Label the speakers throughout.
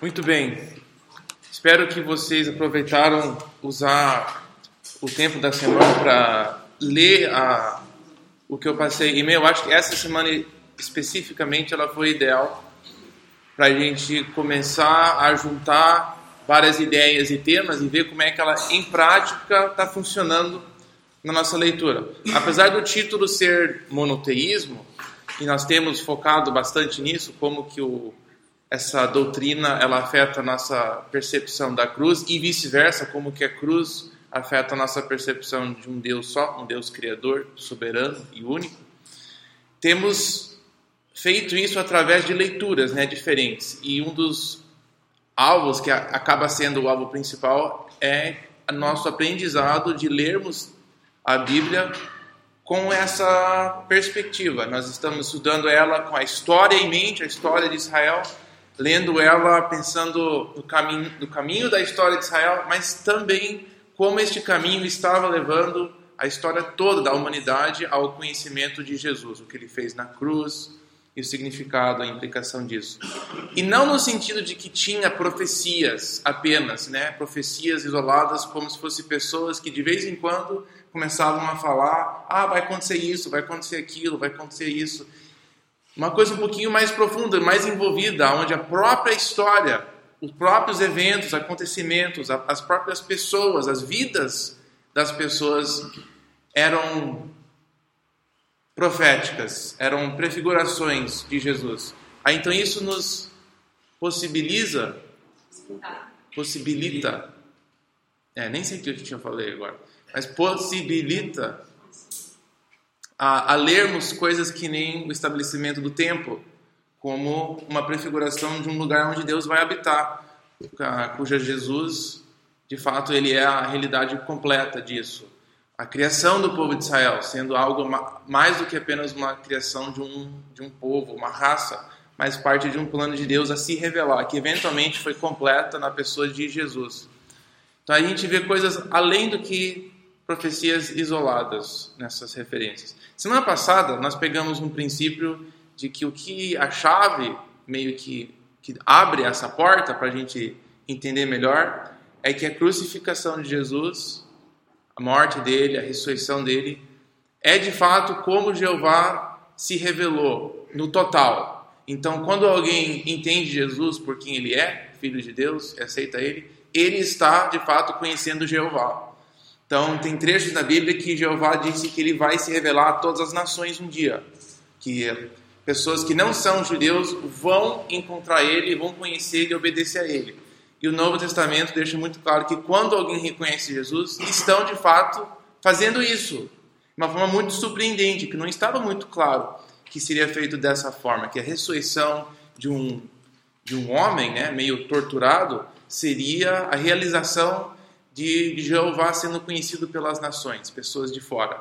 Speaker 1: Muito bem. Espero que vocês aproveitaram usar o tempo da semana para ler a, o que eu passei e Eu acho que essa semana especificamente ela foi ideal para a gente começar a juntar várias ideias e temas e ver como é que ela em prática está funcionando na nossa leitura. Apesar do título ser monoteísmo, e nós temos focado bastante nisso, como que o, essa doutrina ela afeta a nossa percepção da cruz e vice-versa, como que a cruz afeta a nossa percepção de um Deus só, um Deus criador, soberano e único. Temos feito isso através de leituras, né, diferentes. E um dos alvos que acaba sendo o alvo principal é nosso aprendizado de lermos a Bíblia com essa perspectiva. Nós estamos estudando ela com a história em mente, a história de Israel, lendo ela pensando no caminho, no caminho da história de Israel, mas também como este caminho estava levando a história toda da humanidade ao conhecimento de Jesus, o que ele fez na cruz e o significado, a implicação disso. E não no sentido de que tinha profecias apenas, né? Profecias isoladas como se fossem pessoas que de vez em quando começavam a falar: "Ah, vai acontecer isso, vai acontecer aquilo, vai acontecer isso". Uma coisa um pouquinho mais profunda, mais envolvida, onde a própria história os próprios eventos, acontecimentos, as próprias pessoas, as vidas das pessoas eram proféticas, eram prefigurações de Jesus. Então isso nos possibiliza, possibilita, é, nem sei o que eu tinha falei agora, mas possibilita a, a lermos coisas que nem o estabelecimento do templo, como uma prefiguração de um lugar onde Deus vai habitar, cuja Jesus, de fato, ele é a realidade completa disso. A criação do povo de Israel sendo algo mais do que apenas uma criação de um, de um povo, uma raça, mas parte de um plano de Deus a se revelar, que eventualmente foi completa na pessoa de Jesus. Então a gente vê coisas além do que profecias isoladas nessas referências. Semana passada nós pegamos um princípio de que o que a chave meio que, que abre essa porta para a gente entender melhor é que a crucificação de Jesus, a morte dele, a ressurreição dele, é de fato como Jeová se revelou no total. Então, quando alguém entende Jesus por quem ele é, filho de Deus, aceita ele, ele está de fato conhecendo Jeová. Então, tem trechos na Bíblia que Jeová disse que ele vai se revelar a todas as nações um dia, que pessoas que não são judeus vão encontrar ele, vão conhecer e obedecer a ele. E o Novo Testamento deixa muito claro que quando alguém reconhece Jesus, estão de fato fazendo isso. De uma forma muito surpreendente, que não estava muito claro que seria feito dessa forma, que a ressurreição de um, de um homem né, meio torturado seria a realização de Jeová sendo conhecido pelas nações, pessoas de fora.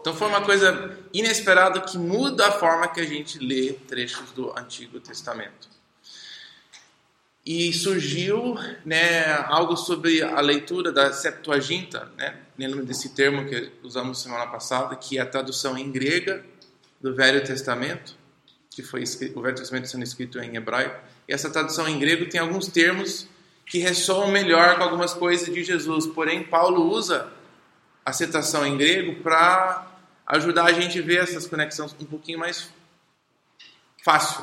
Speaker 1: Então foi uma coisa inesperada que muda a forma que a gente lê trechos do Antigo Testamento. E surgiu né, algo sobre a leitura da Septuaginta, né? lembro desse termo que usamos semana passada, que é a tradução em grega do Velho Testamento, que foi escrito, o Velho Testamento sendo escrito em hebraico. E essa tradução em grego tem alguns termos que ressoam melhor com algumas coisas de Jesus, porém Paulo usa a citação em grego para ajudar a gente a ver essas conexões um pouquinho mais fácil.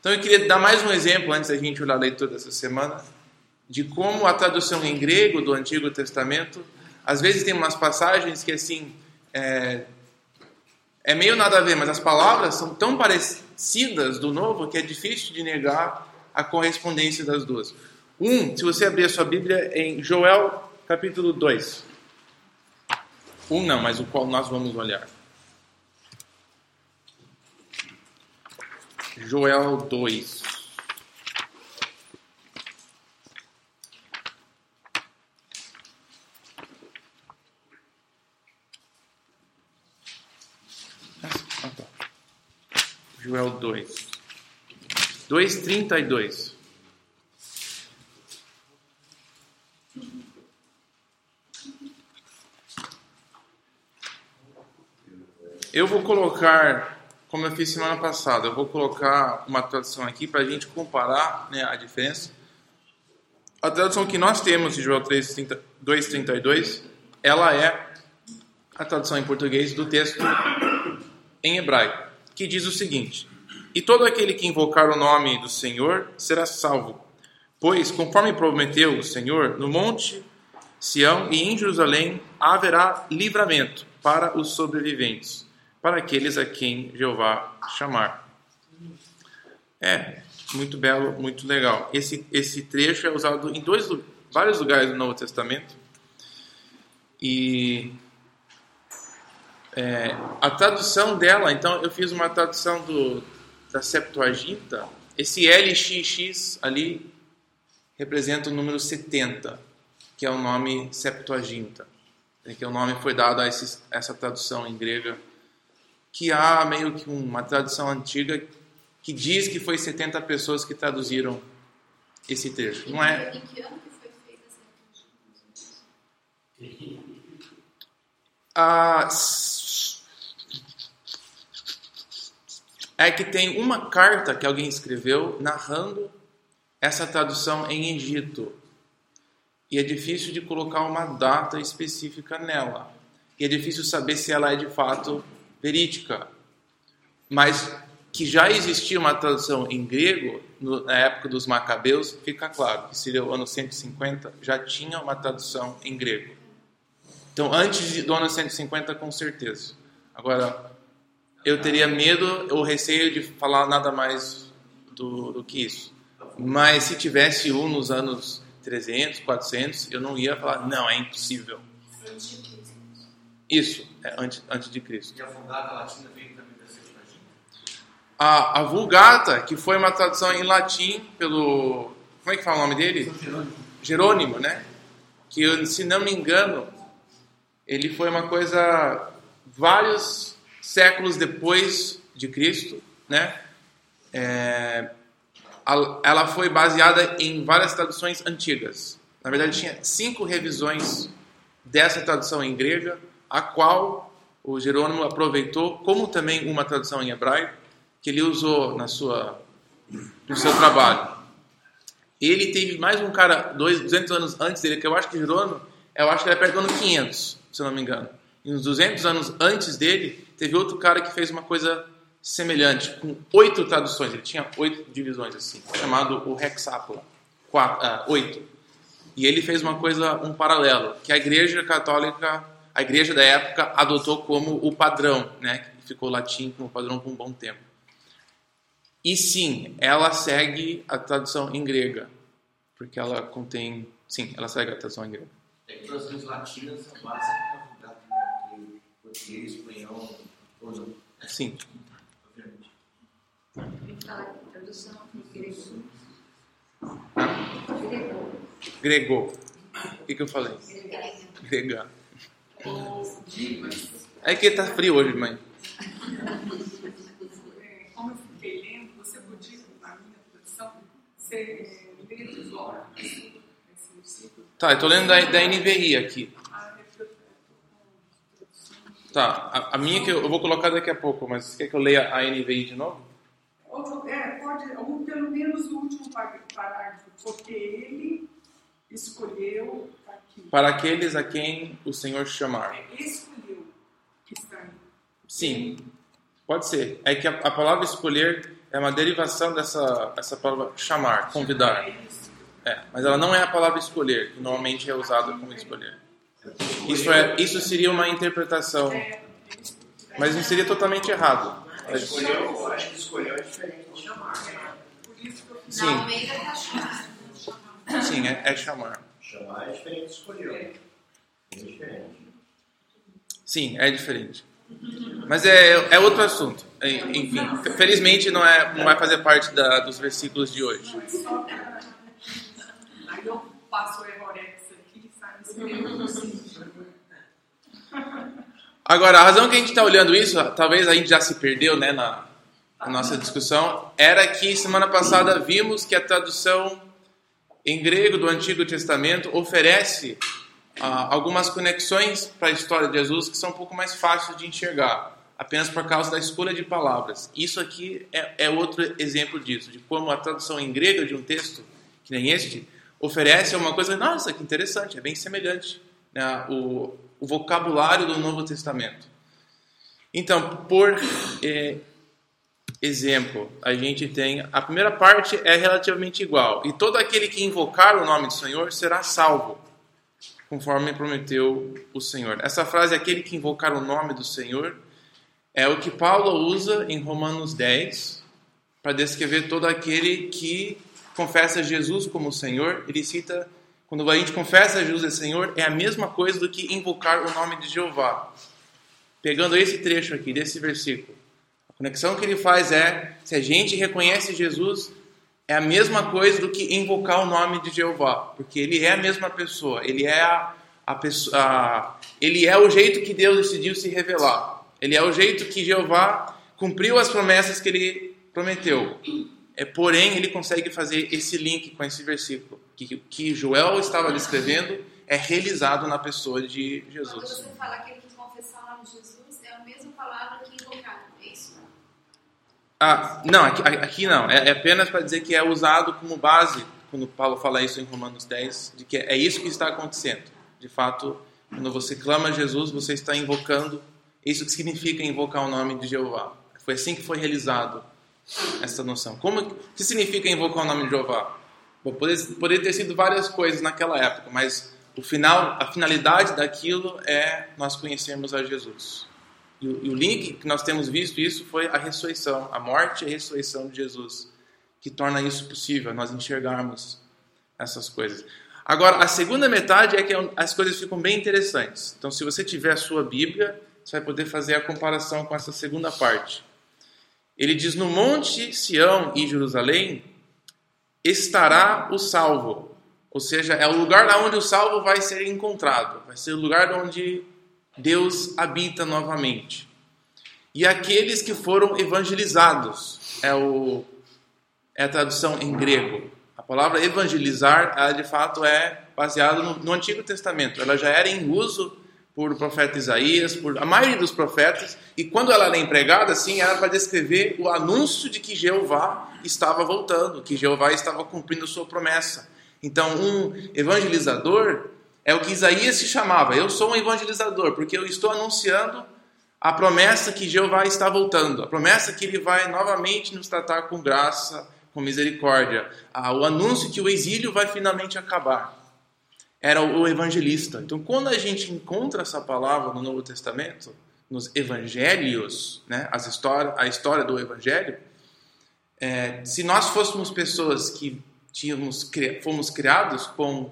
Speaker 1: Então eu queria dar mais um exemplo antes da gente olhar a leitura dessa semana de como a tradução em grego do Antigo Testamento às vezes tem umas passagens que assim é, é meio nada a ver, mas as palavras são tão parecidas do Novo que é difícil de negar a correspondência das duas. Um, se você abrir a sua Bíblia em Joel capítulo 2. Um não, mas o qual nós vamos olhar. Joel 2. Ah, tá. Joel 2. 2,32. Eu vou colocar como eu fiz semana passada, eu vou colocar uma tradução aqui para a gente comparar né, a diferença. A tradução que nós temos de Joel 2,32, ela é a tradução em português do texto em hebraico, que diz o seguinte: E todo aquele que invocar o nome do Senhor será salvo, pois, conforme prometeu o Senhor, no monte Sião e em Jerusalém haverá livramento para os sobreviventes, para aqueles a quem Jeová chamar. É, muito belo, muito legal. Esse, esse trecho é usado em dois, vários lugares do Novo Testamento. E é, a tradução dela, então eu fiz uma tradução do, da Septuaginta. Esse LXX ali representa o número 70, que é o nome Septuaginta. Que o nome foi dado a esse, essa tradução em grega, que há meio que uma tradução antiga que diz que foi 70 pessoas que traduziram esse trecho. Não é? Em que ano que foi feita essa ah, é que tem uma carta que alguém escreveu narrando essa tradução em Egito. E é difícil de colocar uma data específica nela. E é difícil saber se ela é de fato verídica. Mas que já existia uma tradução em grego na época dos Macabeus, fica claro que seria o ano 150, já tinha uma tradução em grego. Então, antes do ano 150, com certeza. Agora, eu teria medo ou receio de falar nada mais do, do que isso. Mas se tivesse um nos anos 300, 400, eu não ia falar, não, é impossível. Isso, é antes, antes de Cristo.
Speaker 2: E a Vulgata Latina veio também da Septuaginta?
Speaker 1: A, a Vulgata, que foi uma tradução em latim pelo... Como é que fala o nome dele?
Speaker 2: Jerônimo.
Speaker 1: Jerônimo, né? Que, se não me engano, ele foi uma coisa vários séculos depois de Cristo, né? É, ela foi baseada em várias traduções antigas. Na verdade, tinha cinco revisões dessa tradução em grega, a qual o Jerônimo aproveitou, como também uma tradução em hebraico, que ele usou na sua, no seu trabalho. Ele teve mais um cara, dois, 200 anos antes dele, que eu acho que Jerônimo, eu acho que ele é perto do ano 500, se eu não me engano. E uns 200 anos antes dele, teve outro cara que fez uma coisa semelhante, com oito traduções, ele tinha oito divisões assim, chamado o Hexápola, quatro, ah, oito. E ele fez uma coisa, um paralelo, que a Igreja Católica, a Igreja da época adotou como o padrão, né, que ficou latim como padrão por um bom tempo. E sim, ela segue a tradução em grega, porque ela contém, sim, ela segue a tradução em grega.
Speaker 2: É que traduções latinas são básicas da né, português, espanhol,
Speaker 1: Sim. Grego. O que, que eu falei? Grega. É que tá frio hoje, mãe.
Speaker 3: Como eu fiquei lendo, você podia, na minha tradução, ser lê
Speaker 1: Tá, eu tô lendo da, da NVI aqui. Tá, a, a, minha que eu, eu, vou colocar daqui a pouco, mas você quer que eu leia a NVI de novo?
Speaker 3: É, pode, ou pelo menos o último parágrafo, porque ele escolheu.
Speaker 1: Para aqueles a quem o Senhor chamar.
Speaker 3: É, escolheu que está aí.
Speaker 1: Sim, pode ser. É que a, a, palavra escolher é uma derivação dessa essa palavra chamar, convidar. É, mas ela não é a palavra escolher, que normalmente é usada como escolher. Isso, é, isso seria uma interpretação, mas não seria totalmente errado.
Speaker 2: Escolheu, acho que escolheu é diferente de chamar.
Speaker 1: Sim. Sim, é, é
Speaker 2: chamar. Chamar é diferente de escolheu. É diferente.
Speaker 1: Sim, é diferente. Mas é, é outro assunto. Enfim, felizmente não, é, não vai fazer parte da, dos versículos de hoje.
Speaker 3: Aí eu passo o
Speaker 1: Agora, a razão que a gente está olhando isso, talvez a gente já se perdeu né, na, na nossa discussão, era que semana passada vimos que a tradução em grego do Antigo Testamento oferece ah, algumas conexões para a história de Jesus que são um pouco mais fáceis de enxergar. apenas por causa da escolha de palavras. Isso aqui é, é outro exemplo disso, de como a tradução em grego de um texto, que nem este, oferece uma coisa, nossa, que interessante, é bem semelhante né, o, o vocabulário do Novo Testamento. Então, por eh, exemplo, a gente tem a primeira parte é relativamente igual, e todo aquele que invocar o nome do Senhor será salvo, conforme prometeu o Senhor. Essa frase, aquele que invocar o nome do Senhor, é o que Paulo usa em Romanos 10 para descrever todo aquele que confessa Jesus como Senhor. Ele cita quando a gente confessa Jesus é Senhor, é a mesma coisa do que invocar o nome de Jeová. Pegando esse trecho aqui, desse versículo, conexão que ele faz é: se a gente reconhece Jesus, é a mesma coisa do que invocar o nome de Jeová, porque ele é a mesma pessoa, ele é a, a pessoa, ele é o jeito que Deus decidiu se revelar, ele é o jeito que Jeová cumpriu as promessas que ele prometeu. É, porém, ele consegue fazer esse link com esse versículo que, que Joel estava descrevendo é realizado na pessoa de Jesus. Quando
Speaker 4: você fala que o nome de Jesus, é a mesma palavra que invocar, é isso?
Speaker 1: Ah, não, aqui, aqui não. É, é apenas para dizer que é usado como base, quando Paulo fala isso em Romanos 10, de que é isso que está acontecendo. De fato, quando você clama a Jesus, você está invocando isso que significa invocar o nome de Jeová. Foi assim que foi realizado essa noção. Como o que significa invocar o nome de Jeová? Bom, poderia, ter sido várias coisas naquela época, mas o final, a finalidade daquilo é nós conhecermos a Jesus. E o, e o link que nós temos visto isso foi a ressurreição, a morte e a ressurreição de Jesus, que torna isso possível, nós enxergarmos essas coisas. Agora, a segunda metade é que as coisas ficam bem interessantes. Então, se você tiver a sua Bíblia, você vai poder fazer a comparação com essa segunda parte. Ele diz: No Monte Sião e Jerusalém estará o salvo. Ou seja, é o lugar onde o salvo vai ser encontrado, vai ser o lugar onde Deus habita novamente. E aqueles que foram evangelizados é, o, é a tradução em grego. A palavra evangelizar, ela de fato é baseada no, no Antigo Testamento. Ela já era em uso por profeta Isaías, por a maioria dos profetas, e quando ela era empregada, assim, era para descrever o anúncio de que Jeová estava voltando, que Jeová estava cumprindo sua promessa. Então, um evangelizador é o que Isaías se chamava. Eu sou um evangelizador, porque eu estou anunciando a promessa que Jeová está voltando, a promessa que ele vai novamente nos tratar com graça, com misericórdia, o anúncio que o exílio vai finalmente acabar era o evangelista. Então, quando a gente encontra essa palavra no Novo Testamento, nos evangelhos, né, as histórias, a história do evangelho, é, se nós fôssemos pessoas que tínhamos, fomos criados com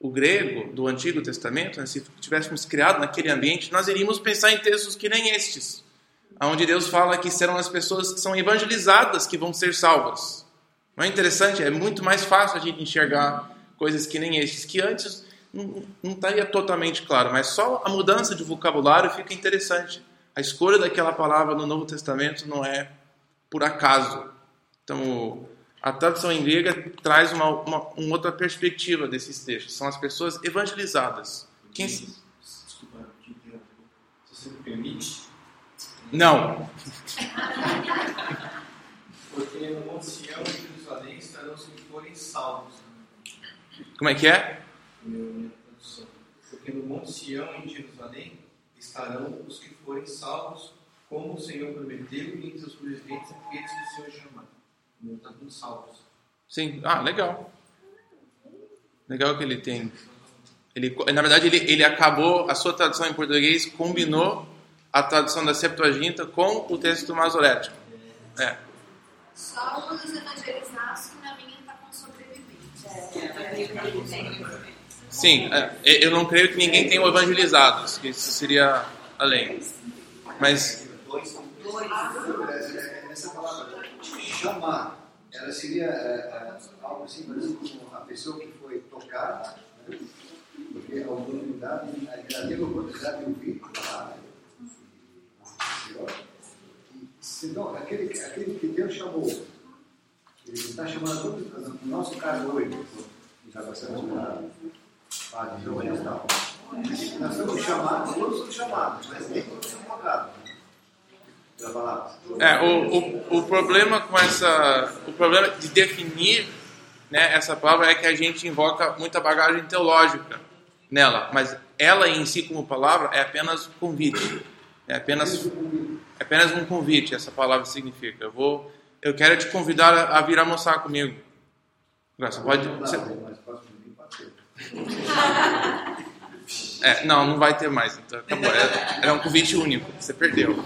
Speaker 1: o grego do Antigo Testamento, né, se tivéssemos criado naquele ambiente, nós iríamos pensar em textos que nem estes, onde Deus fala que serão as pessoas que são evangelizadas que vão ser salvas. Não é interessante? É muito mais fácil a gente enxergar coisas que nem estes, que antes não, não estaria totalmente claro, mas só a mudança de vocabulário fica interessante. A escolha daquela palavra no Novo Testamento não é por acaso. Então, a tradução em grega traz uma, uma, uma outra perspectiva desses textos. São as pessoas evangelizadas. Quem...
Speaker 2: Desculpa, Se você me permite.
Speaker 1: Não.
Speaker 2: Porque no Monte Sião e Jerusalém estarão que forem salvos.
Speaker 1: Como é que é?
Speaker 2: Porque no Monte Sião, em Jerusalém, estarão os que forem salvos, como o Senhor prometeu, e entre os sobreviventes aqueles que o Senhor chamar. Salvos.
Speaker 1: Sim, ah, legal. Legal que ele tem. Ele, na verdade, ele, ele acabou, a sua tradução em português combinou a tradução da Septuaginta com o texto masorético.
Speaker 4: É. Só os evangelizados que na minha está com
Speaker 1: Sim, é, eu não creio que ninguém tenha evangelizados, que isso seria além. Mas.
Speaker 5: Palavra chamar, ela seria é, algo assim, parecido com a pessoa que foi tocada, né? porque a oportunidade, ela teve a oportunidade de ouvir a palavra. Senão, aquele, aquele que Deus chamou, ele está chamando, no nosso caso hoje, já passamos para Padre João tal. Nós somos chamados, todos somos chamados, mas nem todos são convocados.
Speaker 1: É, o, o, o problema com essa. O problema de definir né, essa palavra é que a gente invoca muita bagagem teológica nela, mas ela em si, como palavra, é apenas um convite. É apenas, é apenas um convite, essa palavra significa. Eu, vou, eu quero te convidar a, vir almoçar comigo. Você pode. Você, é, não, não vai ter mais. Então, acabou. Era, era um convite único. Você perdeu.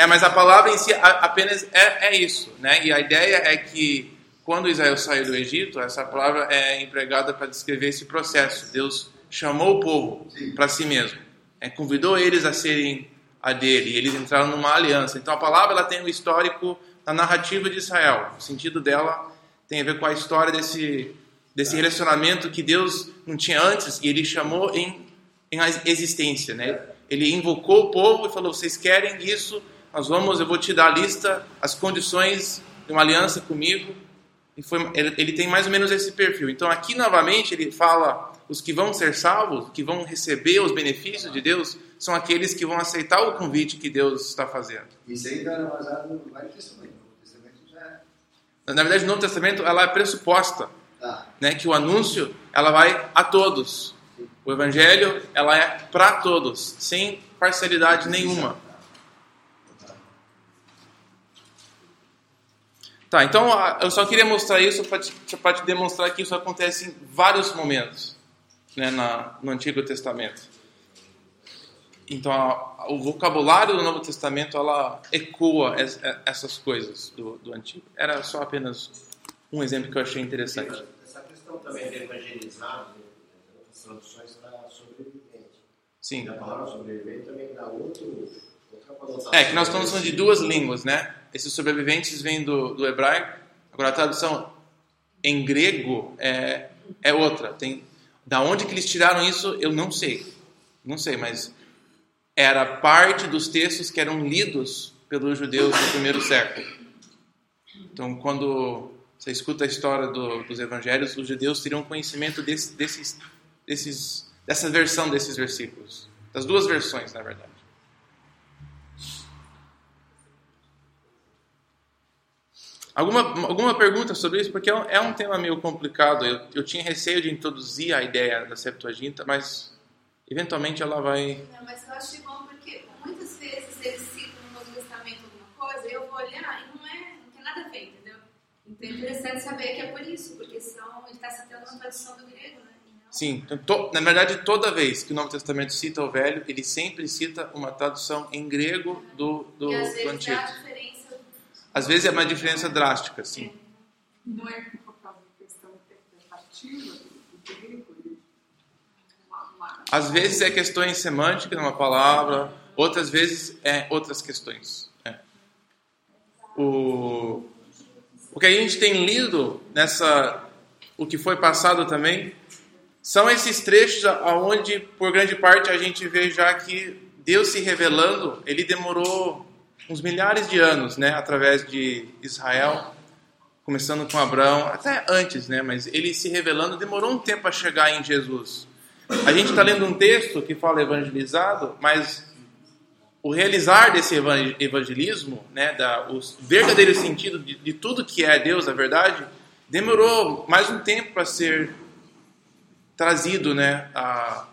Speaker 1: É, mas a palavra em si apenas é, é isso, né? E a ideia é que quando Israel saiu do Egito, essa palavra é empregada para descrever esse processo. Deus chamou o povo para si mesmo, é, convidou eles a serem a dele. E eles entraram numa aliança. Então a palavra ela tem o histórico da narrativa de Israel. O sentido dela tem a ver com a história desse desse relacionamento que Deus não tinha antes e Ele chamou em em existência, né? Ele invocou o povo e falou: vocês querem isso? Nós vamos, eu vou te dar a lista, as condições de uma aliança comigo. E foi, ele, ele tem mais ou menos esse perfil. Então aqui novamente ele fala os que vão ser salvos, que vão receber os benefícios de Deus, são aqueles que vão aceitar o convite que Deus está fazendo.
Speaker 5: Isso aí está baseado no Velho Testamento. O Testamento já é.
Speaker 1: Na verdade, no Novo Testamento ela é pressuposta,
Speaker 5: Tá.
Speaker 1: né, que o anúncio ela vai a todos. O evangelho ela é para todos, sem parcialidade nenhuma. Tá, então eu só queria mostrar isso para te, pra te demonstrar que isso acontece em vários momentos né, na, no Antigo Testamento. Então a- o vocabulário do Novo Testamento ela ecoa es- essas coisas do, do Antigo. Era só apenas um exemplo que eu achei interessante.
Speaker 6: Essa questão também de evangelizar, né, outras traduções para sobrevivente.
Speaker 1: Sim.
Speaker 6: E a palavra sobrevivente também dá outro.
Speaker 1: É, que nós estamos falando de duas línguas, né? Esses sobreviventes vêm do, do hebraico, agora a tradução em grego é, é outra. Tem, da onde que eles tiraram isso, eu não sei. Não sei, mas era parte dos textos que eram lidos pelos judeus no primeiro século. Então, quando você escuta a história do- dos evangelhos, os judeus teriam conhecimento desse- desses, desses, dessa versão desses versículos. Das duas versões, na verdade. Alguma, alguma pergunta sobre isso? Porque é um, é um tema meio complicado. Eu, eu tinha receio de introduzir a ideia da Septuaginta, mas eventualmente ela vai.
Speaker 4: Não, mas eu achei bom porque muitas vezes eles citam no Novo Testamento alguma coisa e eu vou olhar e não, é, não tem nada a ver, entendeu? Então é interessante saber que é por isso, porque são, ele está citando uma tradução do grego, né? Não-
Speaker 1: Sim, então, to- na verdade, toda vez que o Novo Testamento cita o Velho, ele sempre cita uma tradução em grego do, do,
Speaker 4: e às
Speaker 1: do
Speaker 4: vezes
Speaker 1: Antigo.
Speaker 4: dá a diferença.
Speaker 1: Às vezes é uma diferença drástica, sim.
Speaker 3: Não é por causa da questão interpretativa do grego, uma,
Speaker 1: Às vezes é questões semânticas numa palavra, outras vezes é outras questões. É. O, o que a gente tem lido nessa, o que foi passado também, são esses trechos aonde, por grande parte, a gente vê já que Deus se revelando, ele demorou uns milhares de anos, né, através de Israel, começando com Abraão, até antes, né, mas ele se revelando demorou um tempo a chegar em Jesus. A gente está lendo um texto que fala evangelizado, mas o realizar desse evan- evangelismo, né, da, o verdadeiro sentido de, de tudo que é Deus, a verdade, demorou mais um tempo para ser trazido, né, a,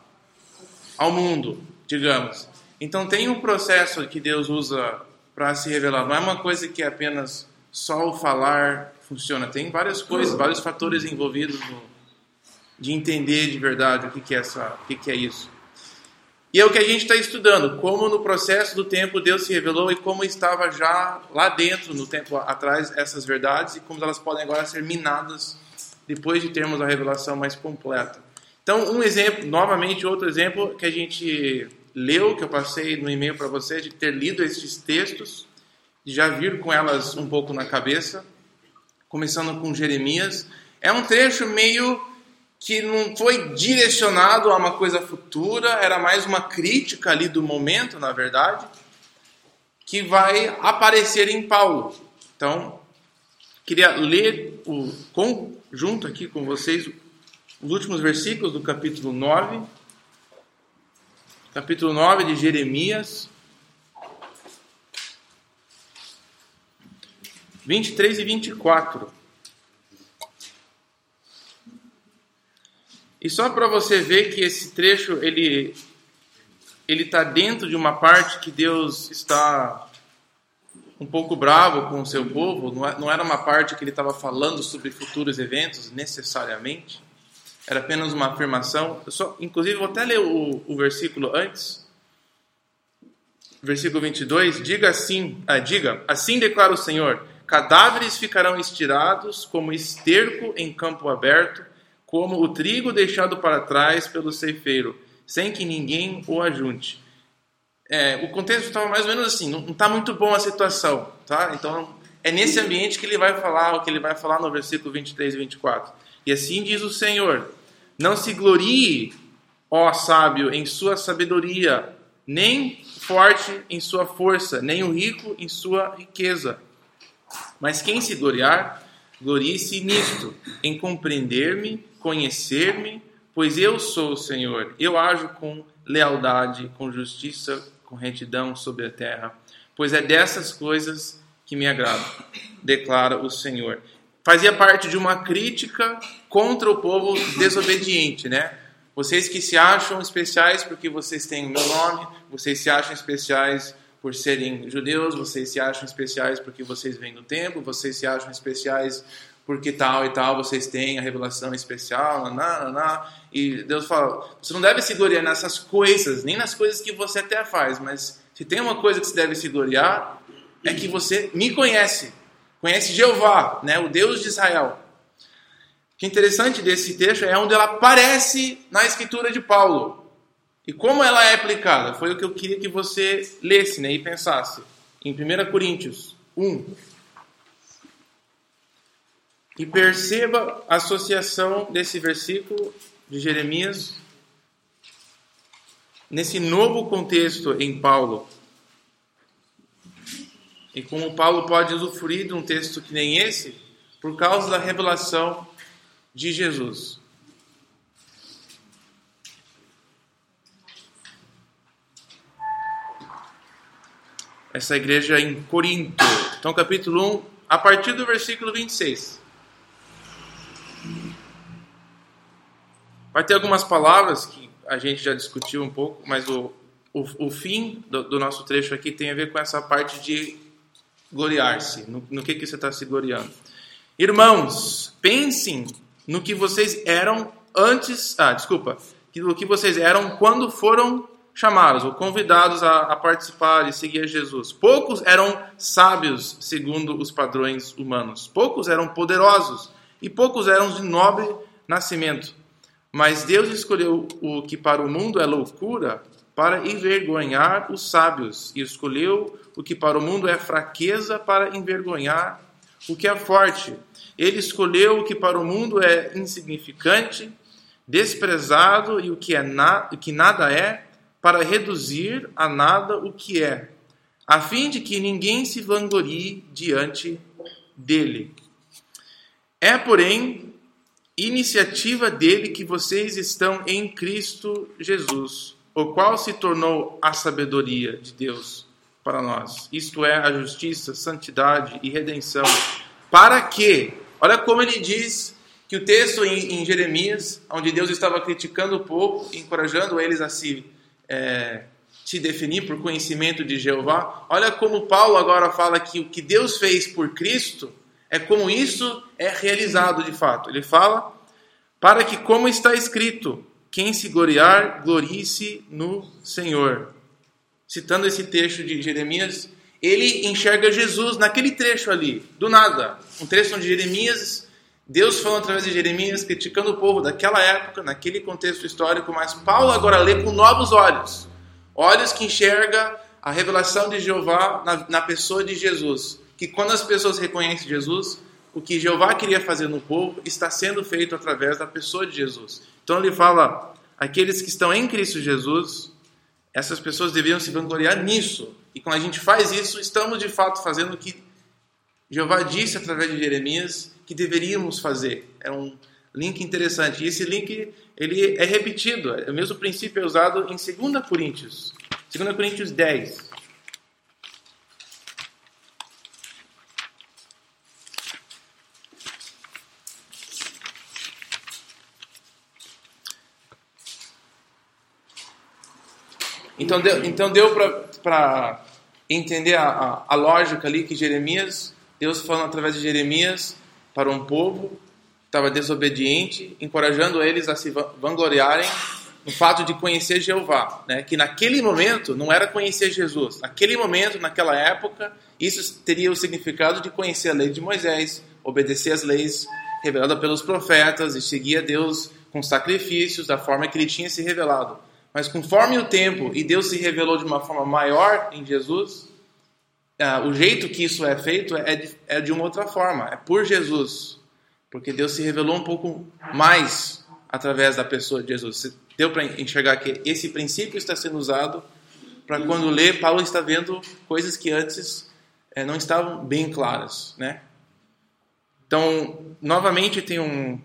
Speaker 1: ao mundo, digamos. Então tem um processo que Deus usa para se revelar. Não é uma coisa que é apenas só o falar funciona. Tem várias coisas, vários fatores envolvidos no, de entender de verdade o que, que é essa, o que, que é isso. E é o que a gente está estudando, como no processo do tempo Deus se revelou e como estava já lá dentro, no tempo atrás, essas verdades e como elas podem agora ser minadas depois de termos a revelação mais completa. Então, um exemplo, novamente, outro exemplo que a gente leu, que eu passei no e-mail para você, de ter lido esses textos, de já vir com elas um pouco na cabeça, começando com Jeremias. É um trecho meio que não foi direcionado a uma coisa futura, era mais uma crítica ali do momento, na verdade, que vai aparecer em Paulo. Então, queria ler o, com, junto aqui com vocês os últimos versículos do capítulo 9 capítulo 9 de Jeremias, 23 e 24. E só para você ver que esse trecho ele ele está dentro de uma parte que Deus está um pouco bravo com o seu povo. Não é, era uma parte que ele estava falando sobre futuros eventos necessariamente. Era apenas uma afirmação. Eu só, inclusive, vou até ler o, o versículo antes. Versículo 22. Diga assim, ah, diga, assim declara o Senhor: cadáveres ficarão estirados como esterco em campo aberto como o trigo deixado para trás pelo ceifeiro, sem que ninguém o ajunte. É, o contexto estava mais ou menos assim, não está muito bom a situação, tá? Então, é nesse ambiente que ele vai falar o que ele vai falar no versículo 23 e 24. E assim diz o Senhor: Não se glorie, ó sábio, em sua sabedoria, nem forte em sua força, nem o rico em sua riqueza. Mas quem se gloriar, glorie-se nisto, em compreender-me conhecer-me, pois eu sou o Senhor. Eu ajo com lealdade, com justiça, com retidão sobre a terra, pois é dessas coisas que me agrada, declara o Senhor. Fazia parte de uma crítica contra o povo desobediente, né? Vocês que se acham especiais porque vocês têm o meu nome, vocês se acham especiais por serem judeus, vocês se acham especiais porque vocês vêm do templo, vocês se acham especiais porque tal e tal vocês têm a revelação especial, naná, e Deus fala, você não deve se gloriar nessas coisas, nem nas coisas que você até faz, mas se tem uma coisa que você deve se gloriar, é que você me conhece, conhece Jeová, né, o Deus de Israel. O que é interessante desse texto é onde ela aparece na escritura de Paulo. E como ela é aplicada? Foi o que eu queria que você lesse né, e pensasse. Em 1 Coríntios 1, e perceba a associação desse versículo de Jeremias nesse novo contexto em Paulo. E como Paulo pode usufruir de um texto que nem esse por causa da revelação de Jesus. Essa igreja em Corinto. Então, capítulo 1, a partir do versículo 26. Vai ter algumas palavras que a gente já discutiu um pouco, mas o, o, o fim do, do, nosso trecho aqui tem a ver com essa parte de gloriar-se. No, no que, que você está se gloriando? Irmãos, pensem no que vocês eram antes. Ah, desculpa. No que vocês eram quando foram chamados ou convidados a, a, participar e seguir Jesus. Poucos eram sábios segundo os padrões humanos, poucos eram poderosos e poucos eram de nobre nascimento. Mas Deus escolheu o que para o mundo é loucura para envergonhar os sábios, e escolheu o que para o mundo é fraqueza para envergonhar o que é forte. Ele escolheu o que para o mundo é insignificante, desprezado e o que, é na, o que nada é, para reduzir a nada o que é, a fim de que ninguém se vanglorie diante dele. É, porém, iniciativa dele que vocês estão em Cristo Jesus, o qual se tornou a sabedoria de Deus para nós. Isto é a justiça, santidade e redenção. Para que, olha como ele diz que o texto em, em Jeremias, onde Deus estava criticando o povo, encorajando eles a se é, definir por conhecimento de Jeová. Olha como Paulo agora fala que o que Deus fez por Cristo é como isso é realizado de fato. Ele fala para que, como está escrito, quem se gloriar, glorie-se no Senhor. Citando esse texto de Jeremias, ele enxerga Jesus naquele trecho ali, do nada. Um trecho onde Jeremias, Deus falando através de Jeremias, criticando o povo daquela época, naquele contexto histórico, mas Paulo agora lê com novos olhos. Olhos que enxerga a revelação de Jeová na, na pessoa de Jesus que quando as pessoas reconhecem Jesus, o que Jeová queria fazer no povo está sendo feito através da pessoa de Jesus. Então ele fala: aqueles que estão em Cristo Jesus, essas pessoas deveriam se vangloriar nisso. E quando a gente faz isso, estamos de fato fazendo o que Jeová disse através de Jeremias que deveríamos fazer. É um link interessante. E esse link ele é repetido. O mesmo princípio é usado em 2 Coríntios. 2 Coríntios 10. Então deu, então deu para entender a, a, a lógica ali que Jeremias, Deus falando através de Jeremias para um povo que estava desobediente, encorajando eles a se vangloriarem no fato de conhecer Jeová, né? que naquele momento não era conhecer Jesus, naquele momento, naquela época, isso teria o significado de conhecer a lei de Moisés, obedecer às leis reveladas pelos profetas e seguir a Deus com sacrifícios da forma que ele tinha se revelado. Mas conforme o tempo e Deus se revelou de uma forma maior em Jesus, uh, o jeito que isso é feito é de, é de uma outra forma, é por Jesus. Porque Deus se revelou um pouco mais através da pessoa de Jesus. Deu para enxergar que esse princípio está sendo usado para quando lê, Paulo está vendo coisas que antes é, não estavam bem claras, né? Então, novamente tem um,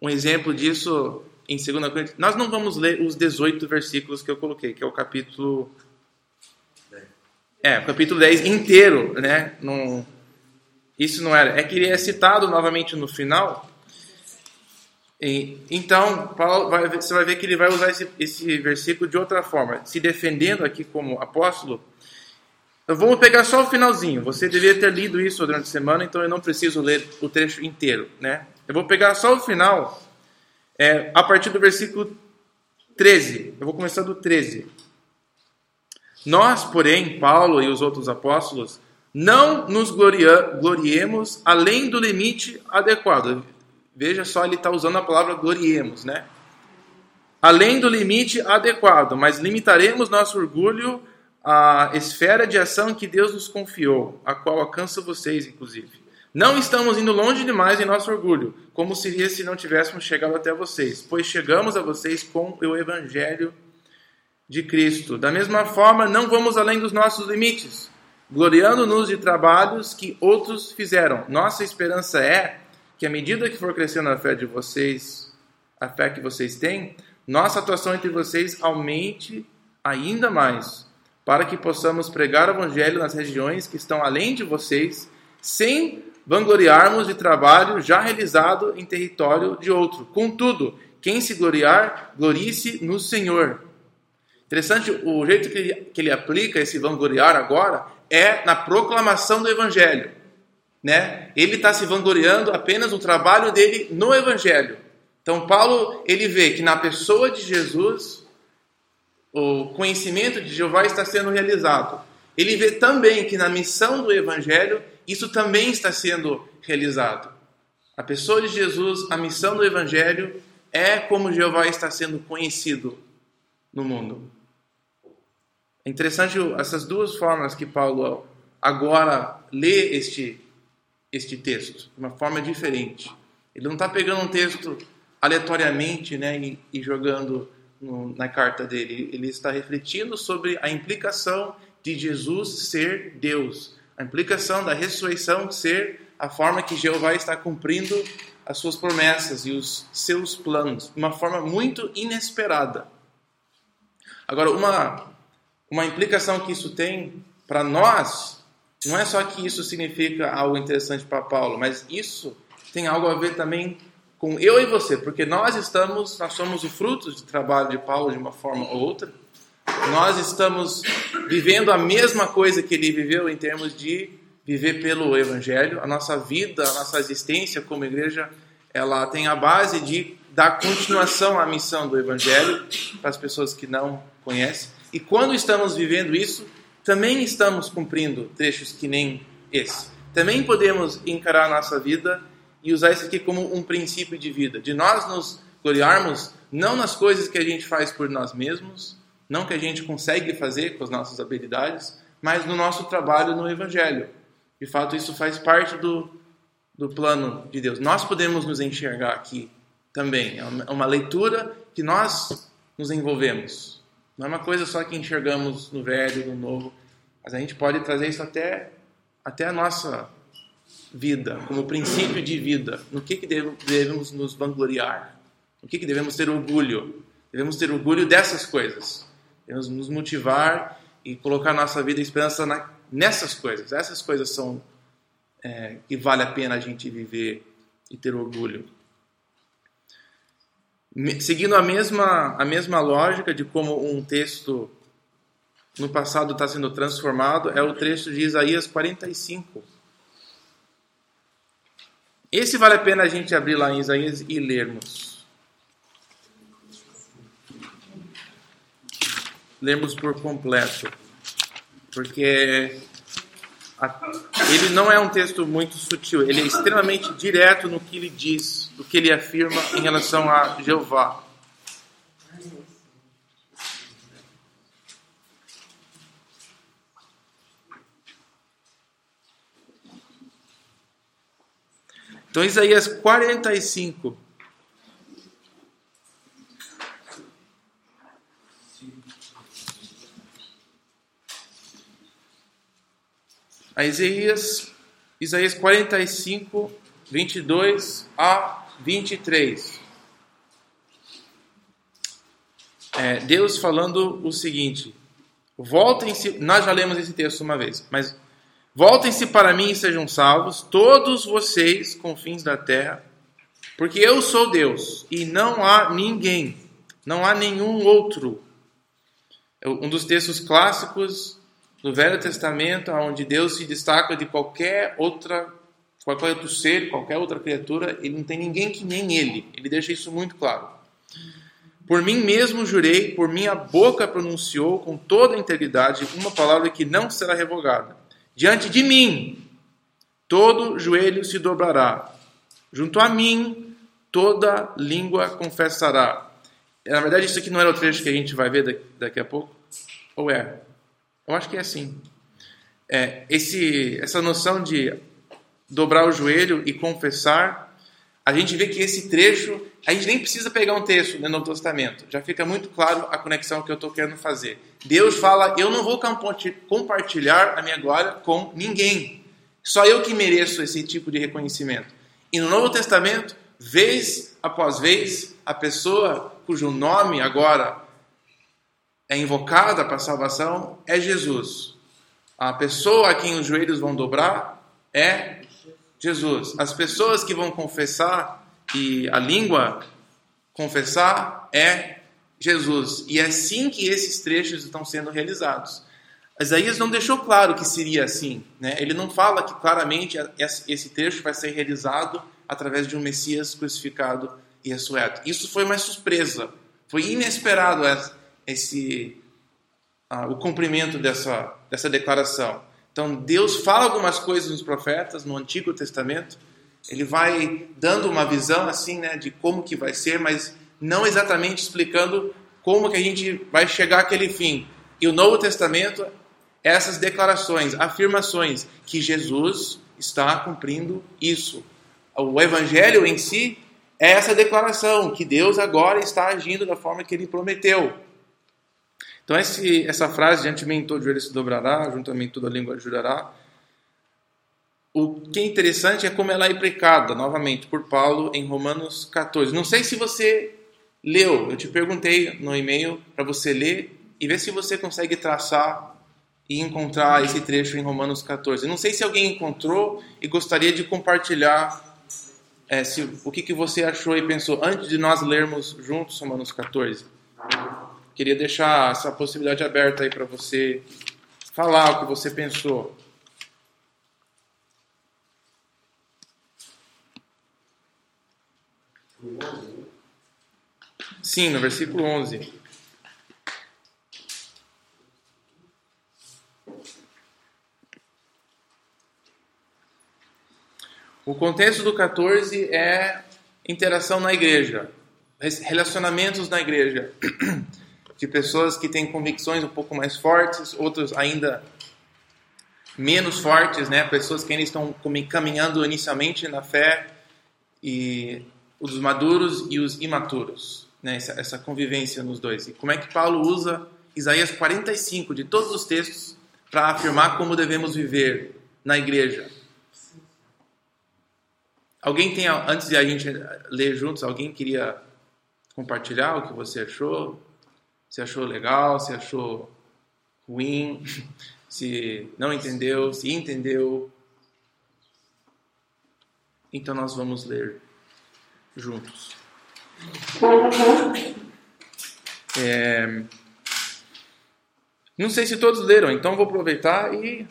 Speaker 1: um exemplo disso em 2 Coríntios. Nós não vamos ler os 18 versículos que eu coloquei, que é o capítulo é, o capítulo 10 inteiro, né? Isso não era. É que ele é citado novamente no final, e, então, Paulo vai, você vai ver que ele vai usar esse, esse versículo de outra forma, se defendendo aqui como apóstolo. Eu vou pegar só o finalzinho. Você deveria ter lido isso durante a semana, então eu não preciso ler o trecho inteiro, né? Eu vou pegar só o final, é, a partir do versículo 13. Eu vou começar do 13. Nós, porém, Paulo e os outros apóstolos, não nos gloria, gloriemos além do limite adequado. Veja só, ele está usando a palavra gloriemos, né? Além do limite adequado, mas limitaremos nosso orgulho à esfera de ação que Deus nos confiou, a qual alcança vocês, inclusive. Não estamos indo longe demais em nosso orgulho, como seria se não tivéssemos chegado até vocês, pois chegamos a vocês com o Evangelho de Cristo. Da mesma forma, não vamos além dos nossos limites, gloriando-nos de trabalhos que outros fizeram. Nossa esperança é que à medida que for crescendo a fé de vocês, a fé que vocês têm, nossa atuação entre vocês aumente ainda mais, para que possamos pregar o evangelho nas regiões que estão além de vocês, sem vangloriarmos de trabalho já realizado em território de outro. Contudo, quem se gloriar, glorie-se no Senhor. Interessante, o jeito que ele, que ele aplica esse vangloriar agora é na proclamação do evangelho né? Ele está se vangloriando apenas do trabalho dele no Evangelho. Então Paulo ele vê que na pessoa de Jesus o conhecimento de Jeová está sendo realizado. Ele vê também que na missão do Evangelho isso também está sendo realizado. A pessoa de Jesus, a missão do Evangelho é como Jeová está sendo conhecido no mundo. É interessante essas duas formas que Paulo agora lê este este texto de uma forma diferente. Ele não está pegando um texto aleatoriamente né, e, e jogando no, na carta dele. Ele está refletindo sobre a implicação de Jesus ser Deus, a implicação da ressurreição ser a forma que Jeová está cumprindo as suas promessas e os seus planos de uma forma muito inesperada. Agora, uma, uma implicação que isso tem para nós não é só que isso significa algo interessante para Paulo, mas isso tem algo a ver também com eu e você, porque nós estamos, nós somos o fruto do trabalho de Paulo de uma forma ou outra. Nós estamos vivendo a mesma coisa que ele viveu em termos de viver pelo evangelho. A nossa vida, a nossa existência como igreja, ela tem a base de dar continuação à missão do evangelho para as pessoas que não conhecem. E quando estamos vivendo isso, também estamos cumprindo trechos que nem esse. Também podemos encarar a nossa vida e usar isso aqui como um princípio de vida, de nós nos gloriarmos não nas coisas que a gente faz por nós mesmos, não que a gente consegue fazer com as nossas habilidades, mas no nosso trabalho no Evangelho. De fato, isso faz parte do, do plano de Deus. Nós podemos nos enxergar aqui também. É uma leitura que nós nos envolvemos. Não é uma coisa só que enxergamos no velho, no novo, mas a gente pode trazer isso até, até a nossa vida, como princípio de vida. No que, que devemos nos vangloriar? No que, que devemos ter orgulho? Devemos ter orgulho dessas coisas. Devemos nos motivar e colocar nossa vida e esperança na, nessas coisas. Essas coisas são é, que vale a pena a gente viver e ter orgulho. Seguindo a mesma, a mesma lógica de como um texto no passado está sendo transformado, é o trecho de Isaías 45. Esse vale a pena a gente abrir lá em Isaías e lermos. Lermos por completo. Porque a- ele não é um texto muito sutil, ele é extremamente direto no que ele diz, no que ele afirma em relação a Jeová. Então, Isaías 45. Isaías, Isaías 45, 22 a 23. É, Deus falando o seguinte: Voltem-se, nós já lemos esse texto uma vez, mas voltem-se para mim e sejam salvos, todos vocês confins da terra, porque eu sou Deus e não há ninguém, não há nenhum outro. É um dos textos clássicos do Velho Testamento, onde Deus se destaca de qualquer outra, qualquer outro ser, qualquer outra criatura, ele não tem ninguém que nem ele. Ele deixa isso muito claro. Por mim mesmo jurei, por minha boca pronunciou com toda integridade uma palavra que não será revogada. Diante de mim, todo joelho se dobrará. Junto a mim, toda língua confessará. Na verdade, isso aqui não era o trecho que a gente vai ver daqui a pouco? Ou é? Eu acho que é assim. É, esse, essa noção de dobrar o joelho e confessar, a gente vê que esse trecho, a gente nem precisa pegar um texto no Novo Testamento, já fica muito claro a conexão que eu estou querendo fazer. Deus fala: Eu não vou comparti- compartilhar a minha glória com ninguém, só eu que mereço esse tipo de reconhecimento. E no Novo Testamento, vez após vez, a pessoa cujo nome agora é invocada para salvação é Jesus. A pessoa a quem os joelhos vão dobrar é Jesus. As pessoas que vão confessar e a língua confessar é Jesus. E é assim que esses trechos estão sendo realizados. Isaías não deixou claro que seria assim. Né? Ele não fala que claramente esse trecho vai ser realizado através de um Messias crucificado e ressurreto. Isso foi uma surpresa. Foi inesperado esse ah, o cumprimento dessa, dessa declaração. Então, Deus fala algumas coisas nos profetas, no Antigo Testamento, ele vai dando uma visão assim, né, de como que vai ser, mas não exatamente explicando como que a gente vai chegar àquele fim. E o Novo Testamento, essas declarações, afirmações que Jesus está cumprindo isso. O Evangelho em si é essa declaração que Deus agora está agindo da forma que Ele prometeu. Então, esse, essa frase, diante de mim todo joelho se dobrará, mim toda língua jurará. O que é interessante é como ela é aplicada, novamente, por Paulo em Romanos 14. Não sei se você leu, eu te perguntei no e-mail para você ler e ver se você consegue traçar e encontrar esse trecho em Romanos 14. Não sei se alguém encontrou e gostaria de compartilhar é, se, o que, que você achou e pensou antes de nós lermos juntos Romanos 14 queria deixar essa possibilidade aberta aí para você falar o que você pensou. Sim, no versículo 11. O contexto do 14 é interação na igreja, relacionamentos na igreja de pessoas que têm convicções um pouco mais fortes, outros ainda menos fortes, né? Pessoas que ainda estão caminhando inicialmente na fé e os maduros e os imaturos, né? Essa, essa convivência nos dois. E como é que Paulo usa Isaías 45 de todos os textos para afirmar como devemos viver na igreja? Alguém tem, antes de a gente ler juntos, alguém queria compartilhar o que você achou? Se achou legal, se achou ruim, se não entendeu, se entendeu. Então nós vamos ler juntos. É, Não sei se todos leram, então vou aproveitar e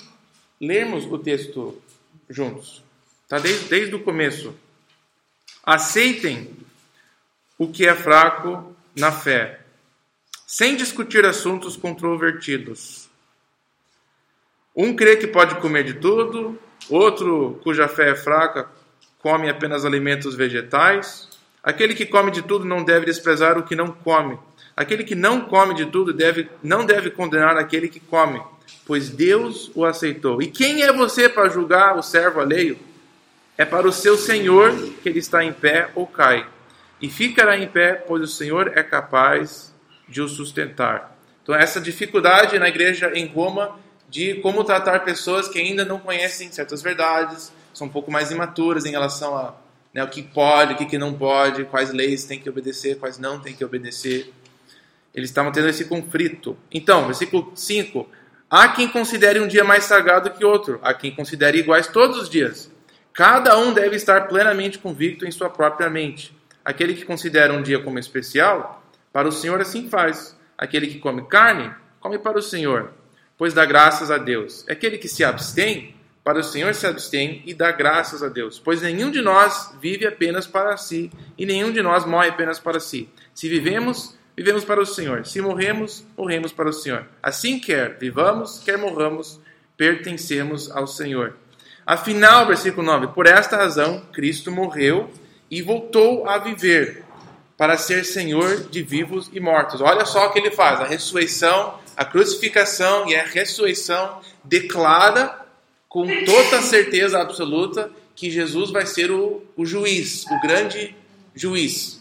Speaker 1: lermos o texto juntos. Tá desde, desde o começo. Aceitem o que é fraco na fé, sem discutir assuntos controvertidos. Um crê que pode comer de tudo, outro, cuja fé é fraca, come apenas alimentos vegetais. Aquele que come de tudo não deve desprezar o que não come. Aquele que não come de tudo deve, não deve condenar aquele que come, pois Deus o aceitou. E quem é você para julgar o servo alheio? É para o seu Senhor que ele está em pé ou cai. E ficará em pé, pois o Senhor é capaz de o sustentar. Então, essa dificuldade na igreja em Roma de como tratar pessoas que ainda não conhecem certas verdades, são um pouco mais imaturas em relação a né, o que pode, o que não pode, quais leis tem que obedecer, quais não tem que obedecer. Eles estavam tendo esse conflito. Então, versículo 5. Há quem considere um dia mais sagrado que outro, há quem considere iguais todos os dias. Cada um deve estar plenamente convicto em sua própria mente. Aquele que considera um dia como especial, para o Senhor assim faz. Aquele que come carne, come para o Senhor, pois dá graças a Deus. Aquele que se abstém, para o Senhor se abstém e dá graças a Deus. Pois nenhum de nós vive apenas para si, e nenhum de nós morre apenas para si. Se vivemos, vivemos para o Senhor. Se morremos, morremos para o Senhor. Assim quer vivamos, quer morramos, pertencemos ao Senhor. Afinal, versículo 9: Por esta razão, Cristo morreu e voltou a viver para ser Senhor de vivos e mortos. Olha só o que ele faz: a ressurreição, a crucificação e a ressurreição declara com toda certeza absoluta que Jesus vai ser o, o juiz, o grande juiz.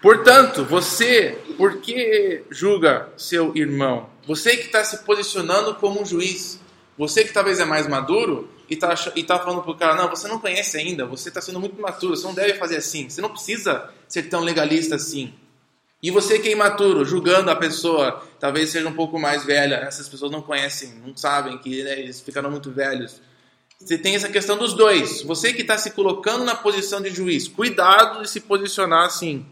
Speaker 1: Portanto, você, por que julga seu irmão? Você que está se posicionando como um juiz, você que talvez é mais maduro e está e tá falando para o cara, não, você não conhece ainda, você está sendo muito maturo, você não deve fazer assim, você não precisa ser tão legalista assim. E você que é imaturo, julgando a pessoa, talvez seja um pouco mais velha, essas pessoas não conhecem, não sabem que né, eles ficaram muito velhos. Você tem essa questão dos dois. Você que está se colocando na posição de juiz, cuidado de se posicionar assim.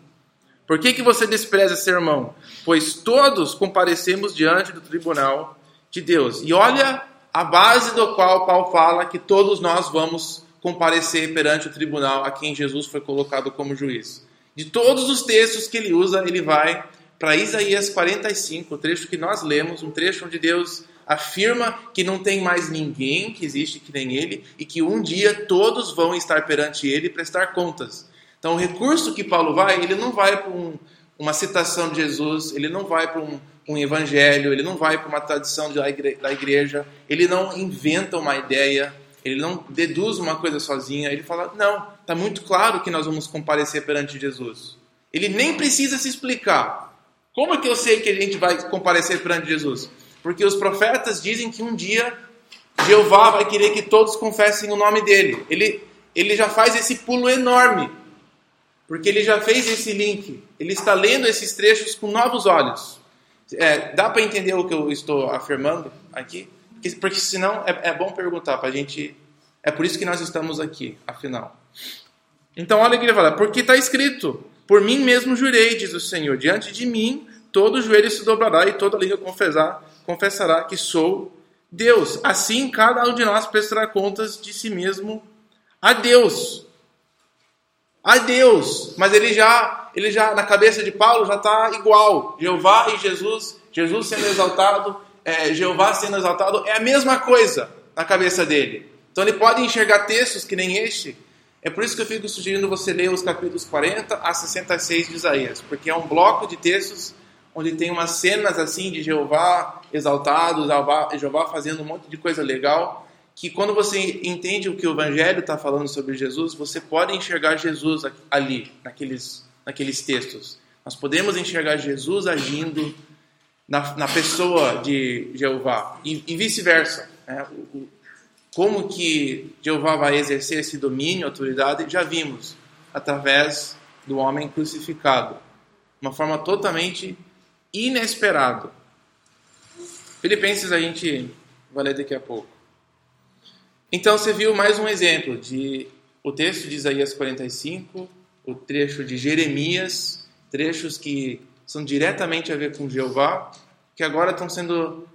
Speaker 1: Por que, que você despreza seu irmão? Pois todos comparecemos diante do tribunal de Deus. E olha a base do qual Paulo fala que todos nós vamos comparecer perante o tribunal a quem Jesus foi colocado como juiz. De todos os textos que ele usa, ele vai para Isaías 45, o trecho que nós lemos, um trecho onde Deus afirma que não tem mais ninguém que existe que nem ele e que um dia todos vão estar perante ele e prestar contas. Então, o recurso que Paulo vai, ele não vai para um, uma citação de Jesus, ele não vai para um, um evangelho, ele não vai para uma tradição da igreja, ele não inventa uma ideia, ele não deduz uma coisa sozinha, ele fala: não, está muito claro que nós vamos comparecer perante Jesus. Ele nem precisa se explicar. Como é que eu sei que a gente vai comparecer perante Jesus? Porque os profetas dizem que um dia Jeová vai querer que todos confessem o nome dele. Ele, ele já faz esse pulo enorme, porque ele já fez esse link. Ele está lendo esses trechos com novos olhos. É, dá para entender o que eu estou afirmando aqui? Porque, porque senão é, é bom perguntar para a gente. É por isso que nós estamos aqui, afinal. Então, olha o que ele fala: porque está escrito, por mim mesmo jurei, diz o Senhor, diante de mim todo joelho se dobrará e toda língua confessar, confessará que sou Deus. Assim, cada um de nós prestará contas de si mesmo a Deus. A Deus. Mas ele já, ele já na cabeça de Paulo já está igual. Jeová e Jesus, Jesus sendo exaltado, é, Jeová sendo exaltado, é a mesma coisa na cabeça dele. Então ele pode enxergar textos que nem este. É por isso que eu fico sugerindo você ler os capítulos 40 a 66 de Isaías, porque é um bloco de textos onde tem umas cenas assim de Jeová exaltado, Jeová fazendo um monte de coisa legal, que quando você entende o que o Evangelho está falando sobre Jesus, você pode enxergar Jesus ali, naqueles, naqueles textos. Nós podemos enxergar Jesus agindo na, na pessoa de Jeová e, e vice-versa. Né? Como que Jeová vai exercer esse domínio, autoridade, já vimos através do homem crucificado, uma forma totalmente inesperada. Filipenses a gente vai ler daqui a pouco. Então você viu mais um exemplo de o texto de Isaías 45 o trecho de Jeremias, trechos que são diretamente a ver com Jeová, que agora estão sendo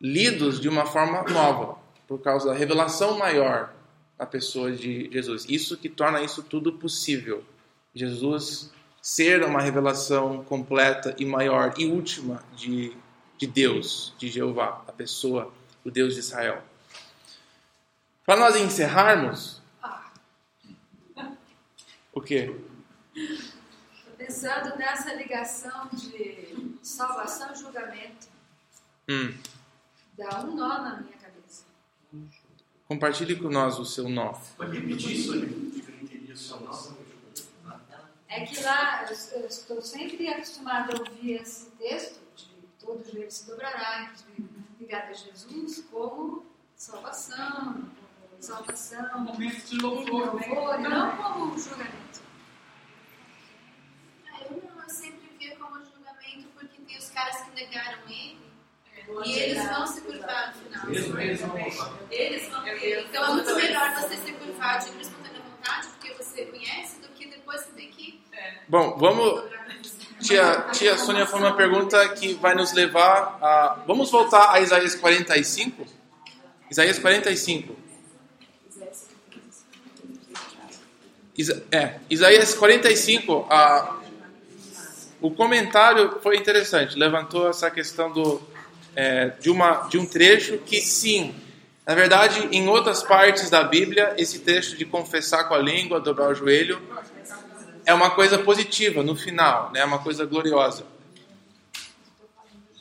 Speaker 1: lidos de uma forma nova, por causa da revelação maior da pessoa de Jesus. Isso que torna isso tudo possível. Jesus ser uma revelação completa e maior e última de, de Deus, de Jeová, a pessoa, o Deus de Israel. Para nós encerrarmos, o quê?
Speaker 7: Tô pensando nessa ligação de salvação e julgamento.
Speaker 1: Hum.
Speaker 7: Dá um nó na minha cabeça.
Speaker 1: Compartilhe com nós o seu nó.
Speaker 2: Pode repetir isso aí? Eu o seu nome.
Speaker 7: É que lá eu, estou sempre acostumada a ouvir esse texto de todo joelho se dobrará, inclusive ligado a Jesus, como salvação, salvação,
Speaker 3: Momento de louvor, né?
Speaker 7: louvor, e não como julgamento.
Speaker 4: Ah, eu não, eu sempre via como julgamento porque tem os caras que negaram ele e eles vão se curvar no final.
Speaker 2: Mesmo eles vão.
Speaker 4: Eles vão ter. Então é muito melhor você se curvar de espontânea vontade, porque você conhece, do que depois você tem que
Speaker 1: Bom, vamos. Tia, tia Sônia foi uma pergunta que vai nos levar a. Vamos voltar a Isaías 45? Isaías 45. Isa, é, Isaías 45, a, o comentário foi interessante, levantou essa questão do, é, de, uma, de um trecho que, sim, na verdade, em outras partes da Bíblia, esse trecho de confessar com a língua, dobrar o joelho, é uma coisa positiva no final, né? é uma coisa gloriosa.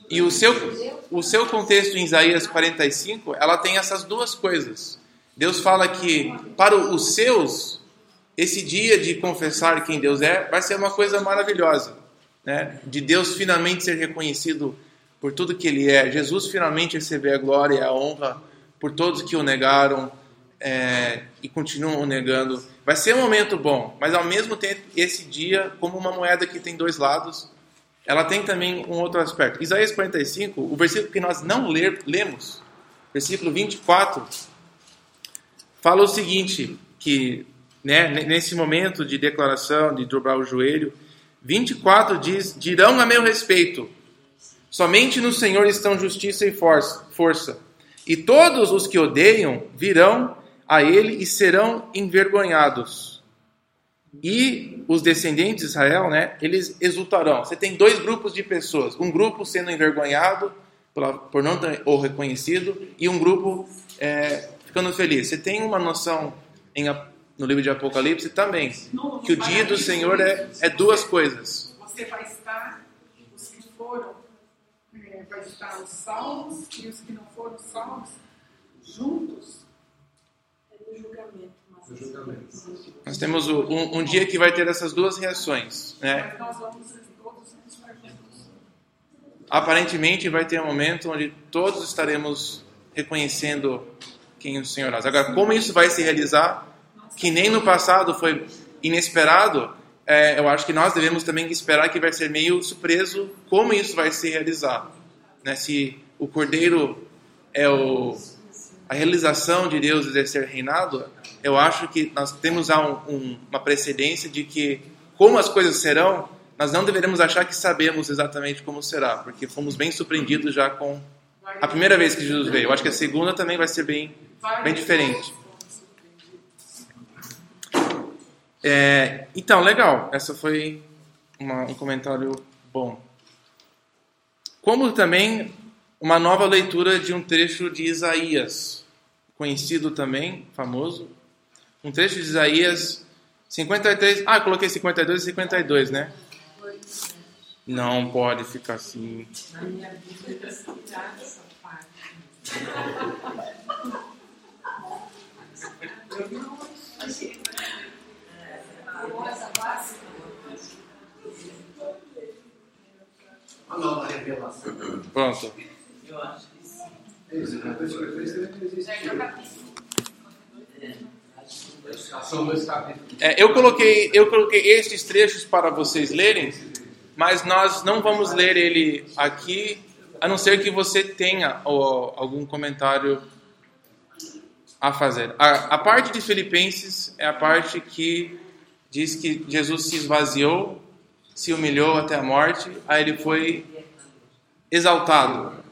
Speaker 1: E o seu, o seu contexto em Isaías 45, ela tem essas duas coisas. Deus fala que para os seus, esse dia de confessar quem Deus é vai ser uma coisa maravilhosa. Né? De Deus finalmente ser reconhecido por tudo que Ele é. Jesus finalmente receber a glória e a honra por todos que o negaram é, e continuam o negando. Vai ser um momento bom, mas ao mesmo tempo, esse dia, como uma moeda que tem dois lados, ela tem também um outro aspecto. Isaías 45, o versículo que nós não ler, lemos, versículo 24, fala o seguinte, que né, nesse momento de declaração, de dobrar o joelho, 24 diz, dirão a meu respeito, somente no Senhor estão justiça e força, e todos os que odeiam virão a ele e serão envergonhados. E os descendentes de Israel, né, eles exultarão. Você tem dois grupos de pessoas: um grupo sendo envergonhado por não ter o reconhecido, e um grupo é, ficando feliz. Você tem uma noção em, no livro de Apocalipse também, que o dia do Senhor é, é duas coisas.
Speaker 3: Você vai estar, os que foram, é, vai estar os salvos e os que não foram salvos juntos.
Speaker 7: É no julgamento.
Speaker 2: julgamento.
Speaker 1: Nós temos o- um, um dia que vai ter essas duas reações. Né? Aparentemente vai ter um momento onde todos estaremos reconhecendo quem o Senhor é. Agora, como isso vai se realizar, que nem no passado foi inesperado, é, eu acho que nós devemos também esperar que vai ser meio surpreso como isso vai se realizar. Né? Se o Cordeiro é o, a realização de Deus exercer reinado, eu acho que nós temos um, um, uma precedência de que, como as coisas serão, nós não deveremos achar que sabemos exatamente como será, porque fomos bem surpreendidos já com a primeira vez que Jesus veio. Eu acho que a segunda também vai ser bem, bem diferente. É, então, legal. Essa foi uma, um comentário bom. Como também uma nova leitura de um trecho de Isaías, conhecido também, famoso. Um trecho de Isaías 53. Ah, eu coloquei 52 e 52, né? Não pode ficar assim.
Speaker 3: Na minha vida, tirar essa parte.
Speaker 2: Uma nova revelação.
Speaker 1: Pronto.
Speaker 6: Eu acho que sim.
Speaker 5: Isso.
Speaker 2: São dois capítulos.
Speaker 1: É, eu coloquei eu coloquei estes trechos para vocês lerem, mas nós não vamos ler ele aqui, a não ser que você tenha algum comentário a fazer. A, a parte de Filipenses é a parte que diz que Jesus se esvaziou, se humilhou até a morte, aí ele foi exaltado.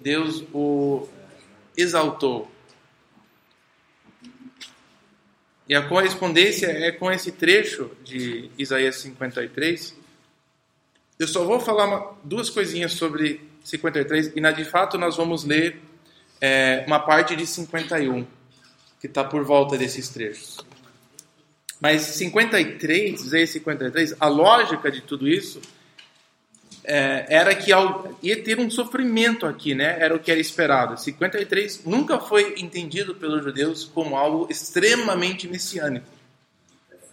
Speaker 1: Deus o exaltou. E a correspondência é com esse trecho de Isaías 53. Eu só vou falar duas coisinhas sobre 53 e na de fato nós vamos ler é, uma parte de 51 que está por volta desses trechos. Mas 53, Isaías 53, a lógica de tudo isso é, era que ao, ia ter um sofrimento aqui, né? Era o que era esperado. 53 nunca foi entendido pelos judeus como algo extremamente messiânico.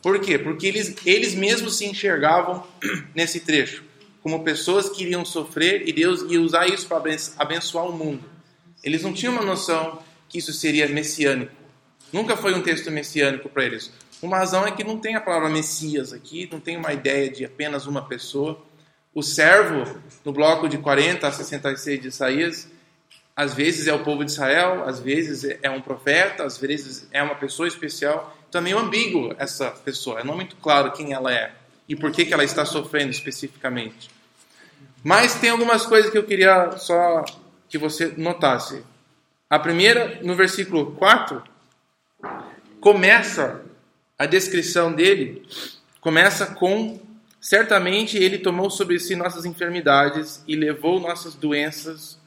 Speaker 1: Por quê? Porque eles, eles mesmos se enxergavam nesse trecho como pessoas que iriam sofrer e Deus ia usar isso para abençoar o mundo. Eles não tinham uma noção que isso seria messiânico. Nunca foi um texto messiânico para eles. Uma razão é que não tem a palavra Messias aqui, não tem uma ideia de apenas uma pessoa. O servo, no bloco de 40 a 66 de Isaías, às vezes é o povo de Israel, às vezes é um profeta, às vezes é uma pessoa especial. Então é meio ambíguo essa pessoa, é não muito claro quem ela é e por que, que ela está sofrendo especificamente. Mas tem algumas coisas que eu queria só que você notasse. A primeira, no versículo 4, começa a descrição dele, começa com Certamente ele tomou sobre si nossas enfermidades e levou nossas doenças,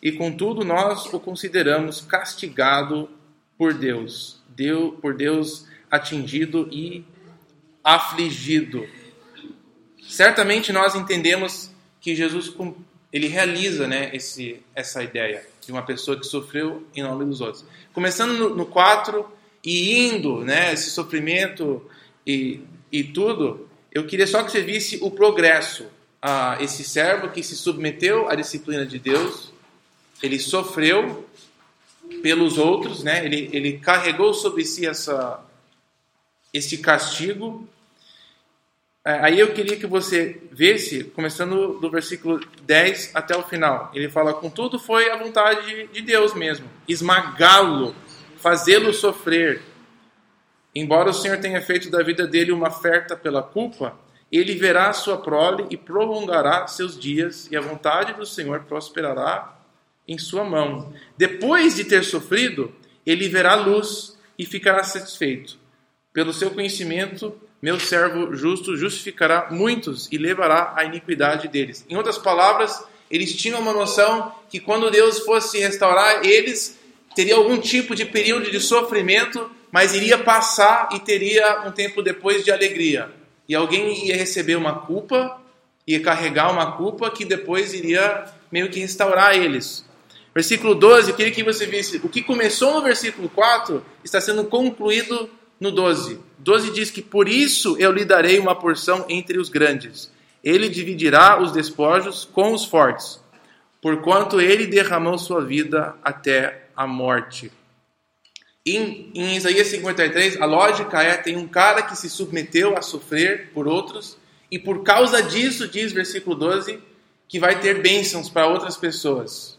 Speaker 1: e contudo nós o consideramos castigado por Deus, Deus por Deus atingido e afligido. Certamente nós entendemos que Jesus ele realiza, né, esse, essa ideia de uma pessoa que sofreu em nome dos outros. Começando no, no 4 e indo, né, esse sofrimento e, e tudo, eu queria só que você visse o progresso. Ah, esse servo que se submeteu à disciplina de Deus, ele sofreu pelos outros, né? ele, ele carregou sobre si essa, esse castigo. É, aí eu queria que você visse, começando do versículo 10 até o final. Ele fala: Contudo, foi a vontade de Deus mesmo, esmagá-lo, fazê-lo sofrer Embora o Senhor tenha feito da vida dele uma oferta pela culpa, ele verá a sua prole e prolongará seus dias, e a vontade do Senhor prosperará em sua mão. Depois de ter sofrido, ele verá luz e ficará satisfeito. Pelo seu conhecimento, meu servo justo justificará muitos e levará a iniquidade deles. Em outras palavras, eles tinham uma noção que quando Deus fosse restaurar eles, teria algum tipo de período de sofrimento mas iria passar e teria um tempo depois de alegria. E alguém ia receber uma culpa, ia carregar uma culpa que depois iria meio que restaurar eles. Versículo 12, eu queria que você visse o que começou no versículo 4 está sendo concluído no 12. 12 diz que por isso eu lhe darei uma porção entre os grandes. Ele dividirá os despojos com os fortes, porquanto ele derramou sua vida até a morte. Em, em Isaías 53, a lógica é: tem um cara que se submeteu a sofrer por outros, e por causa disso, diz versículo 12, que vai ter bênçãos para outras pessoas.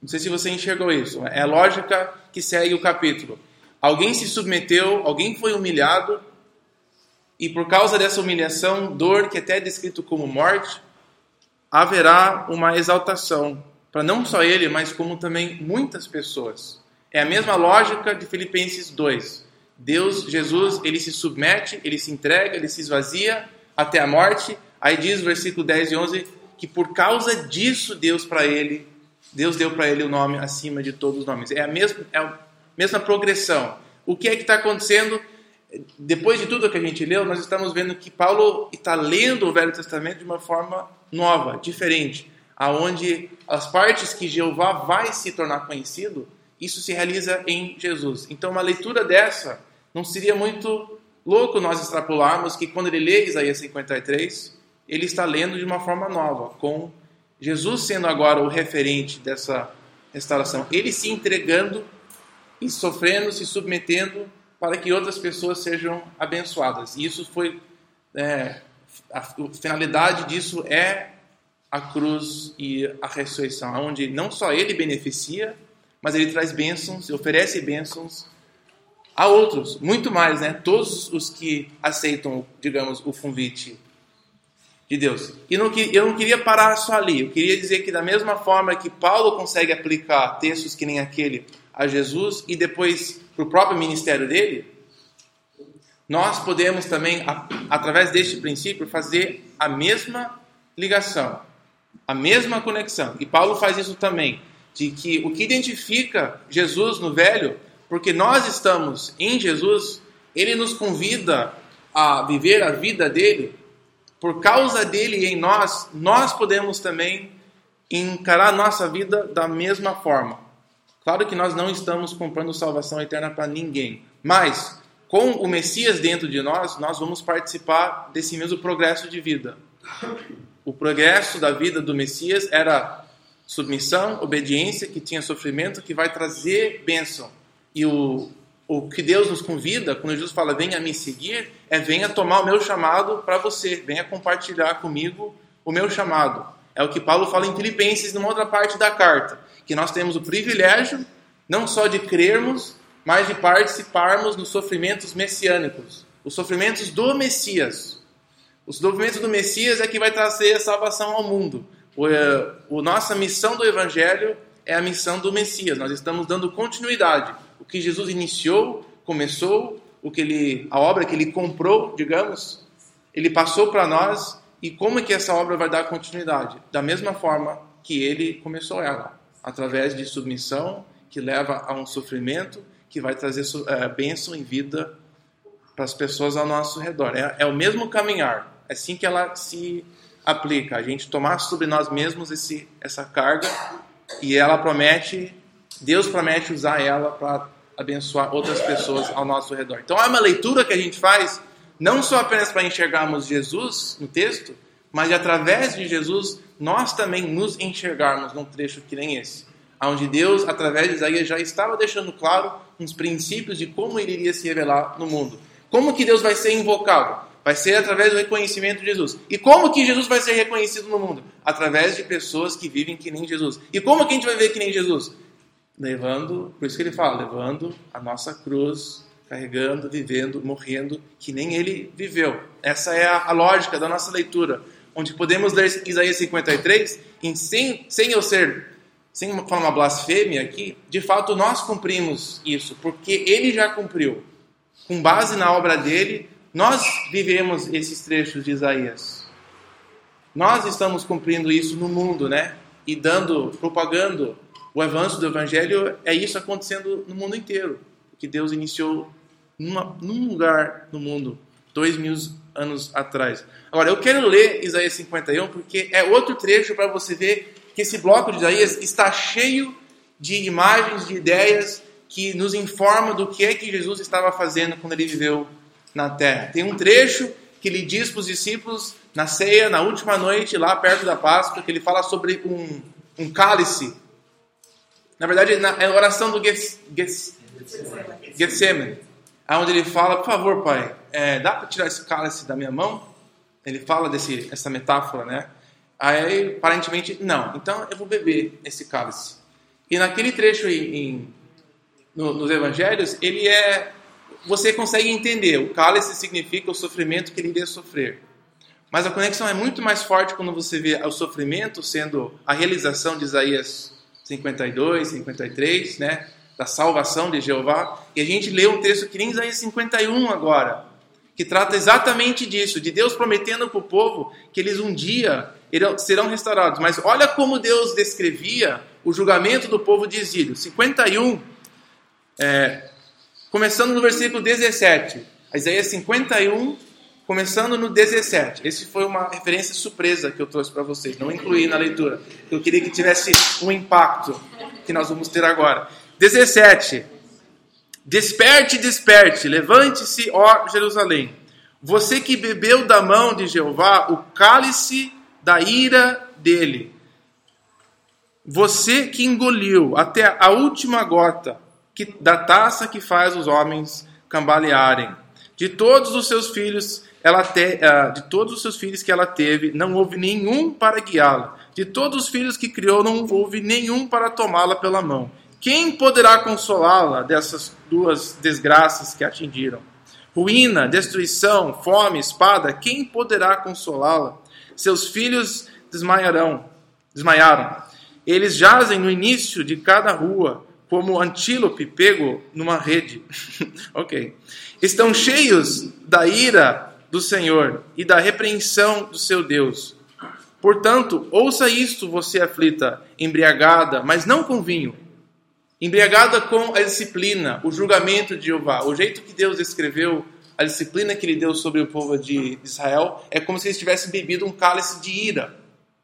Speaker 1: Não sei se você enxergou isso. É a lógica que segue o capítulo. Alguém se submeteu, alguém foi humilhado, e por causa dessa humilhação, dor, que até é descrito como morte, haverá uma exaltação para não só ele, mas como também muitas pessoas. É a mesma lógica de Filipenses 2. Deus, Jesus, ele se submete, ele se entrega, ele se esvazia até a morte. Aí diz o versículo 10 e 11 que por causa disso Deus para ele, Deus deu para ele o nome acima de todos os nomes. É a mesma, é a mesma progressão. O que é que está acontecendo? Depois de tudo que a gente leu, nós estamos vendo que Paulo está lendo o Velho Testamento de uma forma nova, diferente, aonde as partes que Jeová vai se tornar conhecido isso se realiza em Jesus. Então, uma leitura dessa não seria muito louco nós extrapolarmos que quando ele lê Isaías 53, ele está lendo de uma forma nova, com Jesus sendo agora o referente dessa restauração, ele se entregando e sofrendo, se submetendo para que outras pessoas sejam abençoadas. E isso foi é, a finalidade disso é a cruz e a ressurreição, onde não só ele beneficia, mas ele traz bênçãos, oferece bênçãos Há outros, muito mais, né? Todos os que aceitam, digamos, o convite de Deus. E não, eu não queria parar só ali. Eu queria dizer que, da mesma forma que Paulo consegue aplicar textos que nem aquele a Jesus e depois para o próprio ministério dele, nós podemos também, através deste princípio, fazer a mesma ligação, a mesma conexão. E Paulo faz isso também, de que o que identifica Jesus no velho, porque nós estamos em Jesus, ele nos convida a viver a vida dele por causa dele em nós, nós podemos também encarar nossa vida da mesma forma. Claro que nós não estamos comprando salvação eterna para ninguém, mas com o Messias dentro de nós, nós vamos participar desse mesmo progresso de vida. O progresso da vida do Messias era submissão, obediência, que tinha sofrimento, que vai trazer bênção. E o, o que Deus nos convida, quando Jesus fala, venha me seguir, é venha tomar o meu chamado para você, venha compartilhar comigo o meu chamado. É o que Paulo fala em Filipenses, numa outra parte da carta, que nós temos o privilégio não só de crermos, mas de participarmos nos sofrimentos messiânicos, os sofrimentos do Messias. Os sofrimentos do Messias é que vai trazer a salvação ao mundo. O, eh, a nossa missão do Evangelho é a missão do Messias. Nós estamos dando continuidade o que Jesus iniciou, começou, o que ele, a obra que ele comprou, digamos, ele passou para nós e como é que essa obra vai dar continuidade? Da mesma forma que ele começou ela, através de submissão que leva a um sofrimento que vai trazer é, bênção em vida para as pessoas ao nosso redor. É, é o mesmo caminhar, é assim que ela se aplica, a gente tomar sobre nós mesmos esse, essa carga e ela promete Deus promete usar ela para abençoar outras pessoas ao nosso redor. Então é uma leitura que a gente faz não só apenas para enxergarmos Jesus no texto, mas através de Jesus nós também nos enxergarmos num trecho que nem esse, onde Deus, através de Isaías, já estava deixando claro uns princípios de como ele iria se revelar no mundo. Como que Deus vai ser invocado? Vai ser através do reconhecimento de Jesus. E como que Jesus vai ser reconhecido no mundo? Através de pessoas que vivem que nem Jesus. E como que a gente vai ver que nem Jesus? levando, por isso que ele fala, levando a nossa cruz, carregando, vivendo, morrendo, que nem ele viveu. Essa é a, a lógica da nossa leitura, onde podemos ler Isaías 53, e sem, sem eu ser, sem falar uma blasfêmia aqui, de fato nós cumprimos isso, porque ele já cumpriu. Com base na obra dele, nós vivemos esses trechos de Isaías. Nós estamos cumprindo isso no mundo, né? E dando, propagando o avanço do evangelho é isso acontecendo no mundo inteiro. Que Deus iniciou numa, num lugar no mundo, dois mil anos atrás. Agora, eu quero ler Isaías 51 porque é outro trecho para você ver que esse bloco de Isaías está cheio de imagens, de ideias que nos informam do que é que Jesus estava fazendo quando ele viveu na terra. Tem um trecho que ele diz para os discípulos na ceia, na última noite, lá perto da Páscoa, que ele fala sobre um, um cálice na verdade, é a oração do Getsemane, onde ele fala, por favor, pai, é, dá para tirar esse cálice da minha mão? Ele fala desse, essa metáfora, né? Aí, aparentemente, não. Então, eu vou beber esse cálice. E naquele trecho em, no, nos evangelhos, ele é... Você consegue entender. O cálice significa o sofrimento que ele iria sofrer. Mas a conexão é muito mais forte quando você vê o sofrimento sendo a realização de Isaías 52, 53, né? Da salvação de Jeová. E a gente lê um texto que nem Isaías 51 agora, que trata exatamente disso, de Deus prometendo para o povo que eles um dia serão restaurados. Mas olha como Deus descrevia o julgamento do povo de exílio. 51, é, começando no versículo 17. Isaías 51, Começando no 17. Esse foi uma referência surpresa que eu trouxe para vocês, não incluí na leitura. Eu queria que tivesse um impacto que nós vamos ter agora. 17. Desperte, desperte, levante-se, ó Jerusalém. Você que bebeu da mão de Jeová o cálice da ira dele. Você que engoliu até a última gota que, da taça que faz os homens cambalearem. De todos os seus filhos ela te, uh, de todos os seus filhos que ela teve, não houve nenhum para guiá-la. De todos os filhos que criou, não houve nenhum para tomá-la pela mão. Quem poderá consolá-la dessas duas desgraças que atingiram? Ruína, destruição, fome, espada, quem poderá consolá-la? Seus filhos desmaiarão, desmaiaram. Eles jazem no início de cada rua, como antílope pego numa rede. ok. Estão cheios da ira do Senhor e da repreensão do seu Deus. Portanto, ouça isto, você aflita, embriagada, mas não com vinho. Embriagada com a disciplina, o julgamento de Jeová. O jeito que Deus escreveu a disciplina que ele deu sobre o povo de Israel é como se eles tivessem bebido um cálice de ira.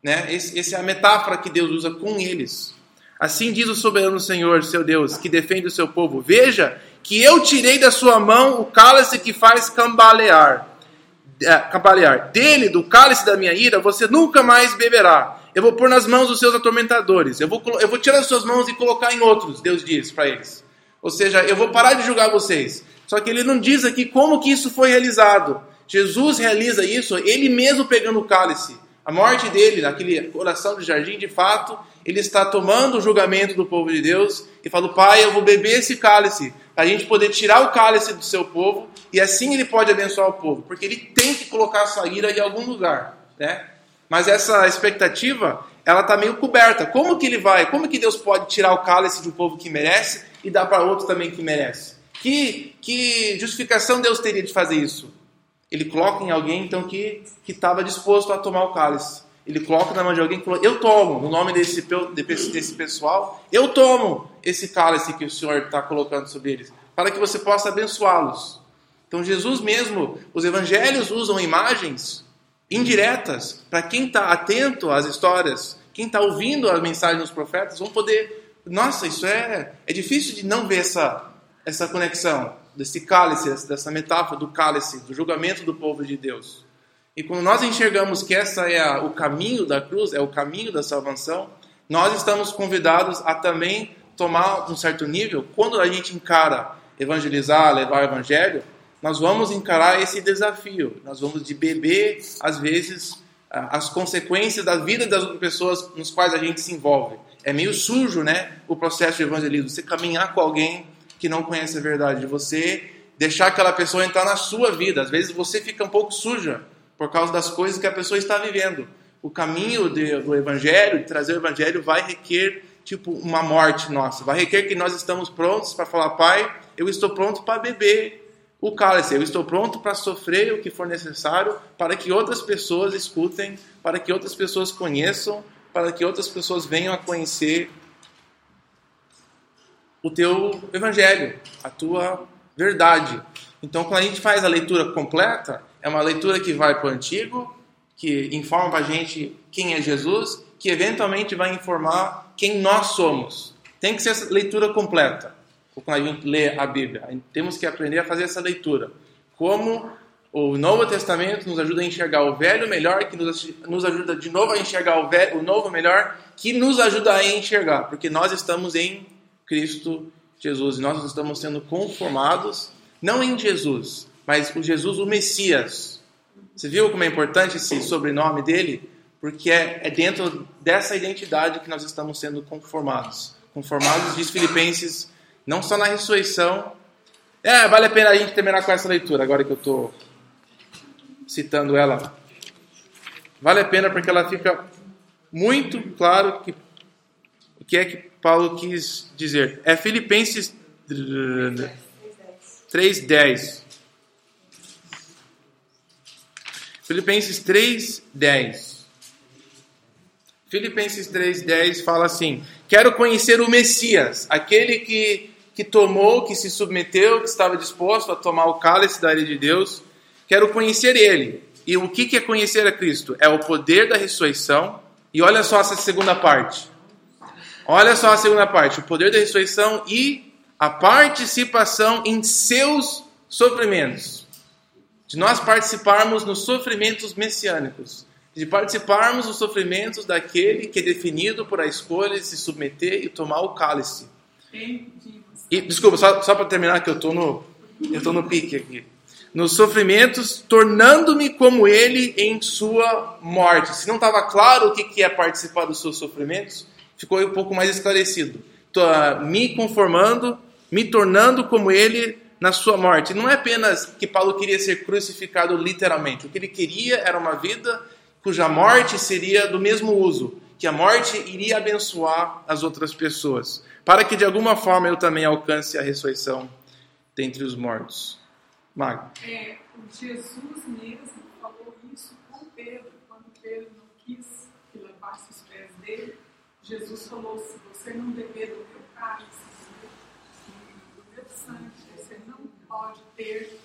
Speaker 1: Né? Essa é a metáfora que Deus usa com eles. Assim diz o soberano Senhor, seu Deus, que defende o seu povo: Veja que eu tirei da sua mão o cálice que faz cambalear. É, cambalear. Dele, do cálice da minha ira, você nunca mais beberá. Eu vou pôr nas mãos dos seus atormentadores. Eu vou, eu vou tirar das suas mãos e colocar em outros, Deus diz para eles. Ou seja, eu vou parar de julgar vocês. Só que ele não diz aqui como que isso foi realizado. Jesus realiza isso, ele mesmo pegando o cálice. A morte dele, naquele coração de jardim, de fato, ele está tomando o julgamento do povo de Deus e fala: Pai, eu vou beber esse cálice, para a gente poder tirar o cálice do seu povo e assim ele pode abençoar o povo, porque ele tem que colocar a sua ira em algum lugar, né? Mas essa expectativa, ela está meio coberta. Como que ele vai? Como que Deus pode tirar o cálice de um povo que merece e dar para outro também que merece? Que, que justificação Deus teria de fazer isso? Ele coloca em alguém então que estava disposto a tomar o cálice. Ele coloca na mão de alguém que falou: Eu tomo, no nome desse, desse pessoal, eu tomo esse cálice que o Senhor está colocando sobre eles, para que você possa abençoá-los. Então, Jesus mesmo, os evangelhos usam imagens indiretas para quem está atento às histórias, quem está ouvindo a mensagem dos profetas, vão poder. Nossa, isso é, é difícil de não ver essa, essa conexão desse cálice, dessa metáfora do cálice, do julgamento do povo de Deus. E quando nós enxergamos que essa é a, o caminho da cruz, é o caminho da salvação, nós estamos convidados a também tomar um certo nível, quando a gente encara evangelizar, levar o evangelho, nós vamos encarar esse desafio. Nós vamos de beber, às vezes, as consequências da vida das outras pessoas nos quais a gente se envolve. É meio sujo, né, o processo de evangelismo. Você caminhar com alguém que não conhece a verdade, de você deixar aquela pessoa entrar na sua vida. Às vezes você fica um pouco suja por causa das coisas que a pessoa está vivendo. O caminho de, do evangelho, de trazer o evangelho, vai requer tipo uma morte nossa. Vai requer que nós estamos prontos para falar, Pai, eu estou pronto para beber o cálice, eu estou pronto para sofrer o que for necessário para que outras pessoas escutem, para que outras pessoas conheçam, para que outras pessoas venham a conhecer o teu evangelho, a tua verdade. Então, quando a gente faz a leitura completa, é uma leitura que vai para o Antigo, que informa para a gente quem é Jesus, que eventualmente vai informar quem nós somos. Tem que ser essa leitura completa. Quando a gente lê a Bíblia, temos que aprender a fazer essa leitura. Como o Novo Testamento nos ajuda a enxergar o velho melhor, que nos, nos ajuda de novo a enxergar o, velho, o novo melhor, que nos ajuda a enxergar, porque nós estamos em Cristo Jesus. E nós estamos sendo conformados, não em Jesus, mas o Jesus, o Messias. Você viu como é importante esse sobrenome dele? Porque é, é dentro dessa identidade que nós estamos sendo conformados. Conformados, diz Filipenses, não só na ressurreição. É, vale a pena a gente terminar com essa leitura, agora que eu estou citando ela. Vale a pena porque ela fica muito claro que o que é que Paulo quis dizer. É Filipenses 3:10. Filipenses 3:10. Filipenses 3:10 fala assim: Quero conhecer o Messias, aquele que que tomou, que se submeteu, que estava disposto a tomar o cálice da ira de Deus. Quero conhecer ele. E o que é conhecer a Cristo? É o poder da ressurreição. E olha só essa segunda parte. Olha só a segunda parte: o poder da ressurreição e a participação em seus sofrimentos. De nós participarmos nos sofrimentos messiânicos. De participarmos dos sofrimentos daquele que é definido por a escolha de se submeter e tomar o cálice. E, desculpa, só, só para terminar, que eu estou no, eu tô no pique aqui. Nos sofrimentos, tornando-me como ele em sua morte. Se não estava claro o que é participar dos seus sofrimentos, ficou um pouco mais esclarecido. tô- me conformando, me tornando como ele na sua morte. Não é apenas que Paulo queria ser crucificado literalmente. O que ele queria era uma vida cuja morte seria do mesmo uso, que a morte iria abençoar as outras pessoas, para que de alguma forma eu também alcance a ressurreição dentre os mortos. Mago.
Speaker 3: É, Jesus mesmo falou isso com Pedro, quando Pedro não quis que lavasse os pés dele. Jesus falou: se você não beber do meu cálice, do meu sangue, você não pode ter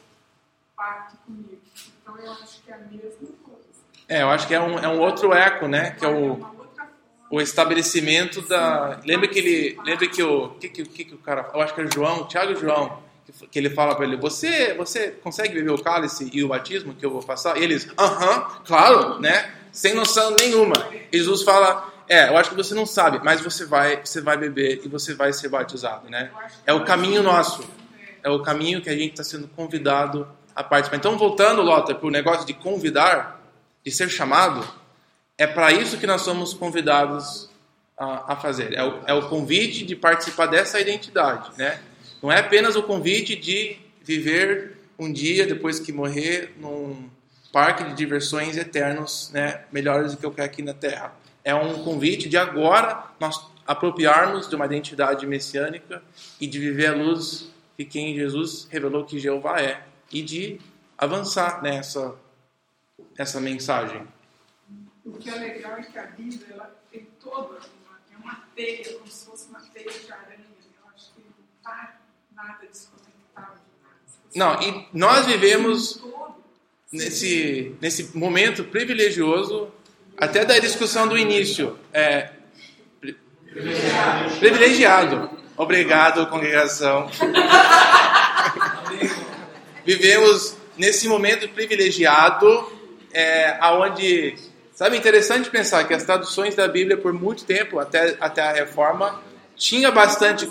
Speaker 3: parte comigo. Então eu acho que é a mesma coisa.
Speaker 1: É, eu acho que é um, é um outro eco, né? Que é o, o estabelecimento da. Lembra que ele. Lembra que o. que, que, que, o cara. Eu acho que é o João, Tiago e João, que, que ele fala para ele: você, você consegue beber o cálice e o batismo que eu vou passar? E eles, aham, claro, né? Sem noção nenhuma. Jesus fala: é, eu acho que você não sabe, mas você vai, você vai beber e você vai ser batizado, né? É o caminho nosso. É o caminho que a gente está sendo convidado a participar. Então, voltando, Lota, para o negócio de convidar, de ser chamado, é para isso que nós somos convidados a, a fazer. É o, é o convite de participar dessa identidade, né? Não é apenas o convite de viver um dia depois que morrer num parque de diversões eternos, né? Melhores do que eu quero aqui na Terra. É um convite de agora nós apropriarmos de uma identidade messiânica e de viver a luz de quem Jesus revelou que Jeová é e de avançar nessa essa mensagem.
Speaker 3: O que é legal é que a Bíblia ela tem toda uma, é uma teia, como se fosse uma teia de aranha. Eu acho que não está nada desconectado de nada.
Speaker 1: Não, e nós vivemos nesse, nesse momento privilegioso, até da discussão do início. É, pri- privilegiado. Obrigado, congregação. Vivemos nesse momento privilegiado, é, aonde, sabe, interessante pensar que as traduções da Bíblia por muito tempo, até, até a Reforma, tinha bastante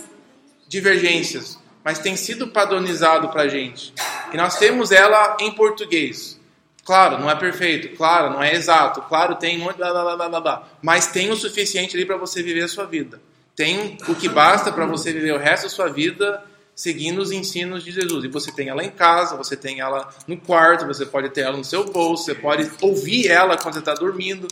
Speaker 1: divergências, mas tem sido padronizado para a gente. E nós temos ela em português. Claro, não é perfeito, claro, não é exato, claro, tem monte, blá, blá, blá, blá, blá, mas tem o suficiente ali para você viver a sua vida. Tem o que basta para você viver o resto da sua vida seguindo os ensinos de Jesus. E você tem ela em casa, você tem ela no quarto, você pode ter ela no seu bolso, você pode ouvir ela quando você está dormindo.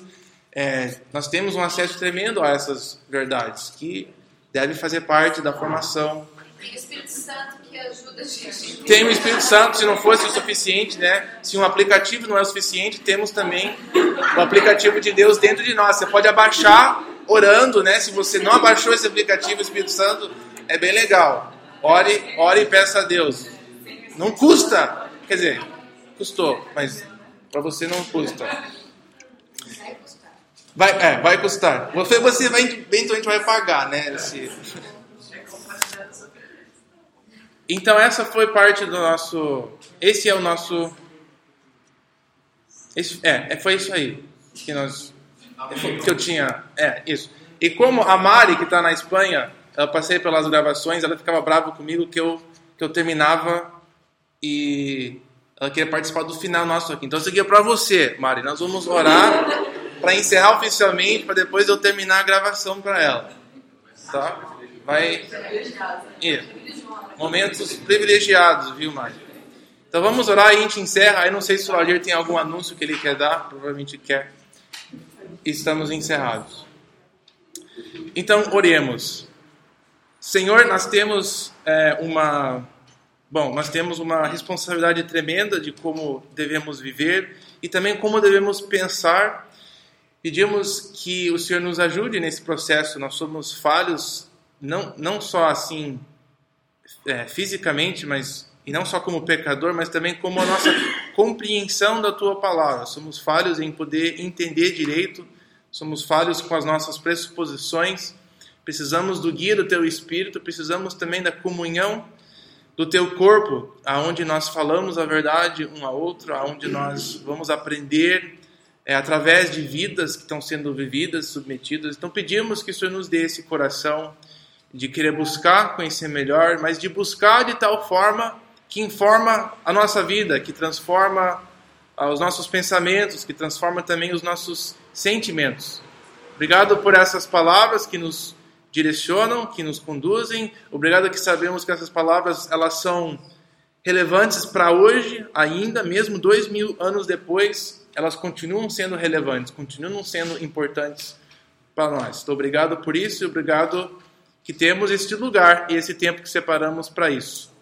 Speaker 1: É, nós temos um acesso tremendo a essas verdades que devem fazer parte da formação
Speaker 4: Tem o Espírito Santo a gente.
Speaker 1: tem o Espírito Santo, se não fosse o suficiente, né? Se um aplicativo não é o suficiente, temos também o aplicativo de Deus dentro de nós. Você pode abaixar orando, né? Se você não abaixou esse aplicativo, o Espírito Santo, é bem legal. Ore, ore e peça a Deus. Não custa, quer dizer, custou, mas para você não custa. Vai é, vai custar. Você, você vai, eventualmente vai pagar, né? Esse... Então essa foi parte do nosso. Esse é o nosso. Esse, é, é, foi isso aí que nós. Que eu tinha. É, isso. E como a Mari, que está na Espanha, ela passei pelas gravações, ela ficava brava comigo que eu, que eu terminava e ela queria participar do final nosso aqui. Então isso aqui é para você, Mari. Nós vamos orar para encerrar oficialmente, para depois eu terminar a gravação para ela. Tá? Vai. Isso. Momentos privilegiados, viu, Mari? Então vamos orar e a gente encerra. Aí não sei se o Aldir tem algum anúncio que ele quer dar, provavelmente quer. Estamos encerrados. Então oremos. Senhor, nós temos é, uma bom, nós temos uma responsabilidade tremenda de como devemos viver e também como devemos pensar. Pedimos que o Senhor nos ajude nesse processo. Nós somos falhos, não não só assim é, fisicamente, mas e não só como pecador, mas também como a nossa compreensão da tua palavra. Somos falhos em poder entender direito, somos falhos com as nossas pressuposições. Precisamos do guia do teu espírito, precisamos também da comunhão do teu corpo, aonde nós falamos a verdade um ao outro, aonde nós vamos aprender é, através de vidas que estão sendo vividas, submetidas. Então pedimos que o Senhor nos dê esse coração de querer buscar conhecer melhor, mas de buscar de tal forma que informa a nossa vida, que transforma os nossos pensamentos, que transforma também os nossos sentimentos. Obrigado por essas palavras que nos direcionam, que nos conduzem. Obrigado que sabemos que essas palavras elas são relevantes para hoje ainda, mesmo dois mil anos depois, elas continuam sendo relevantes, continuam sendo importantes para nós. Então, obrigado por isso e obrigado que temos este lugar e esse tempo que separamos para isso.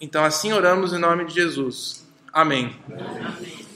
Speaker 1: Então, assim oramos em nome de Jesus. Amém. Amém.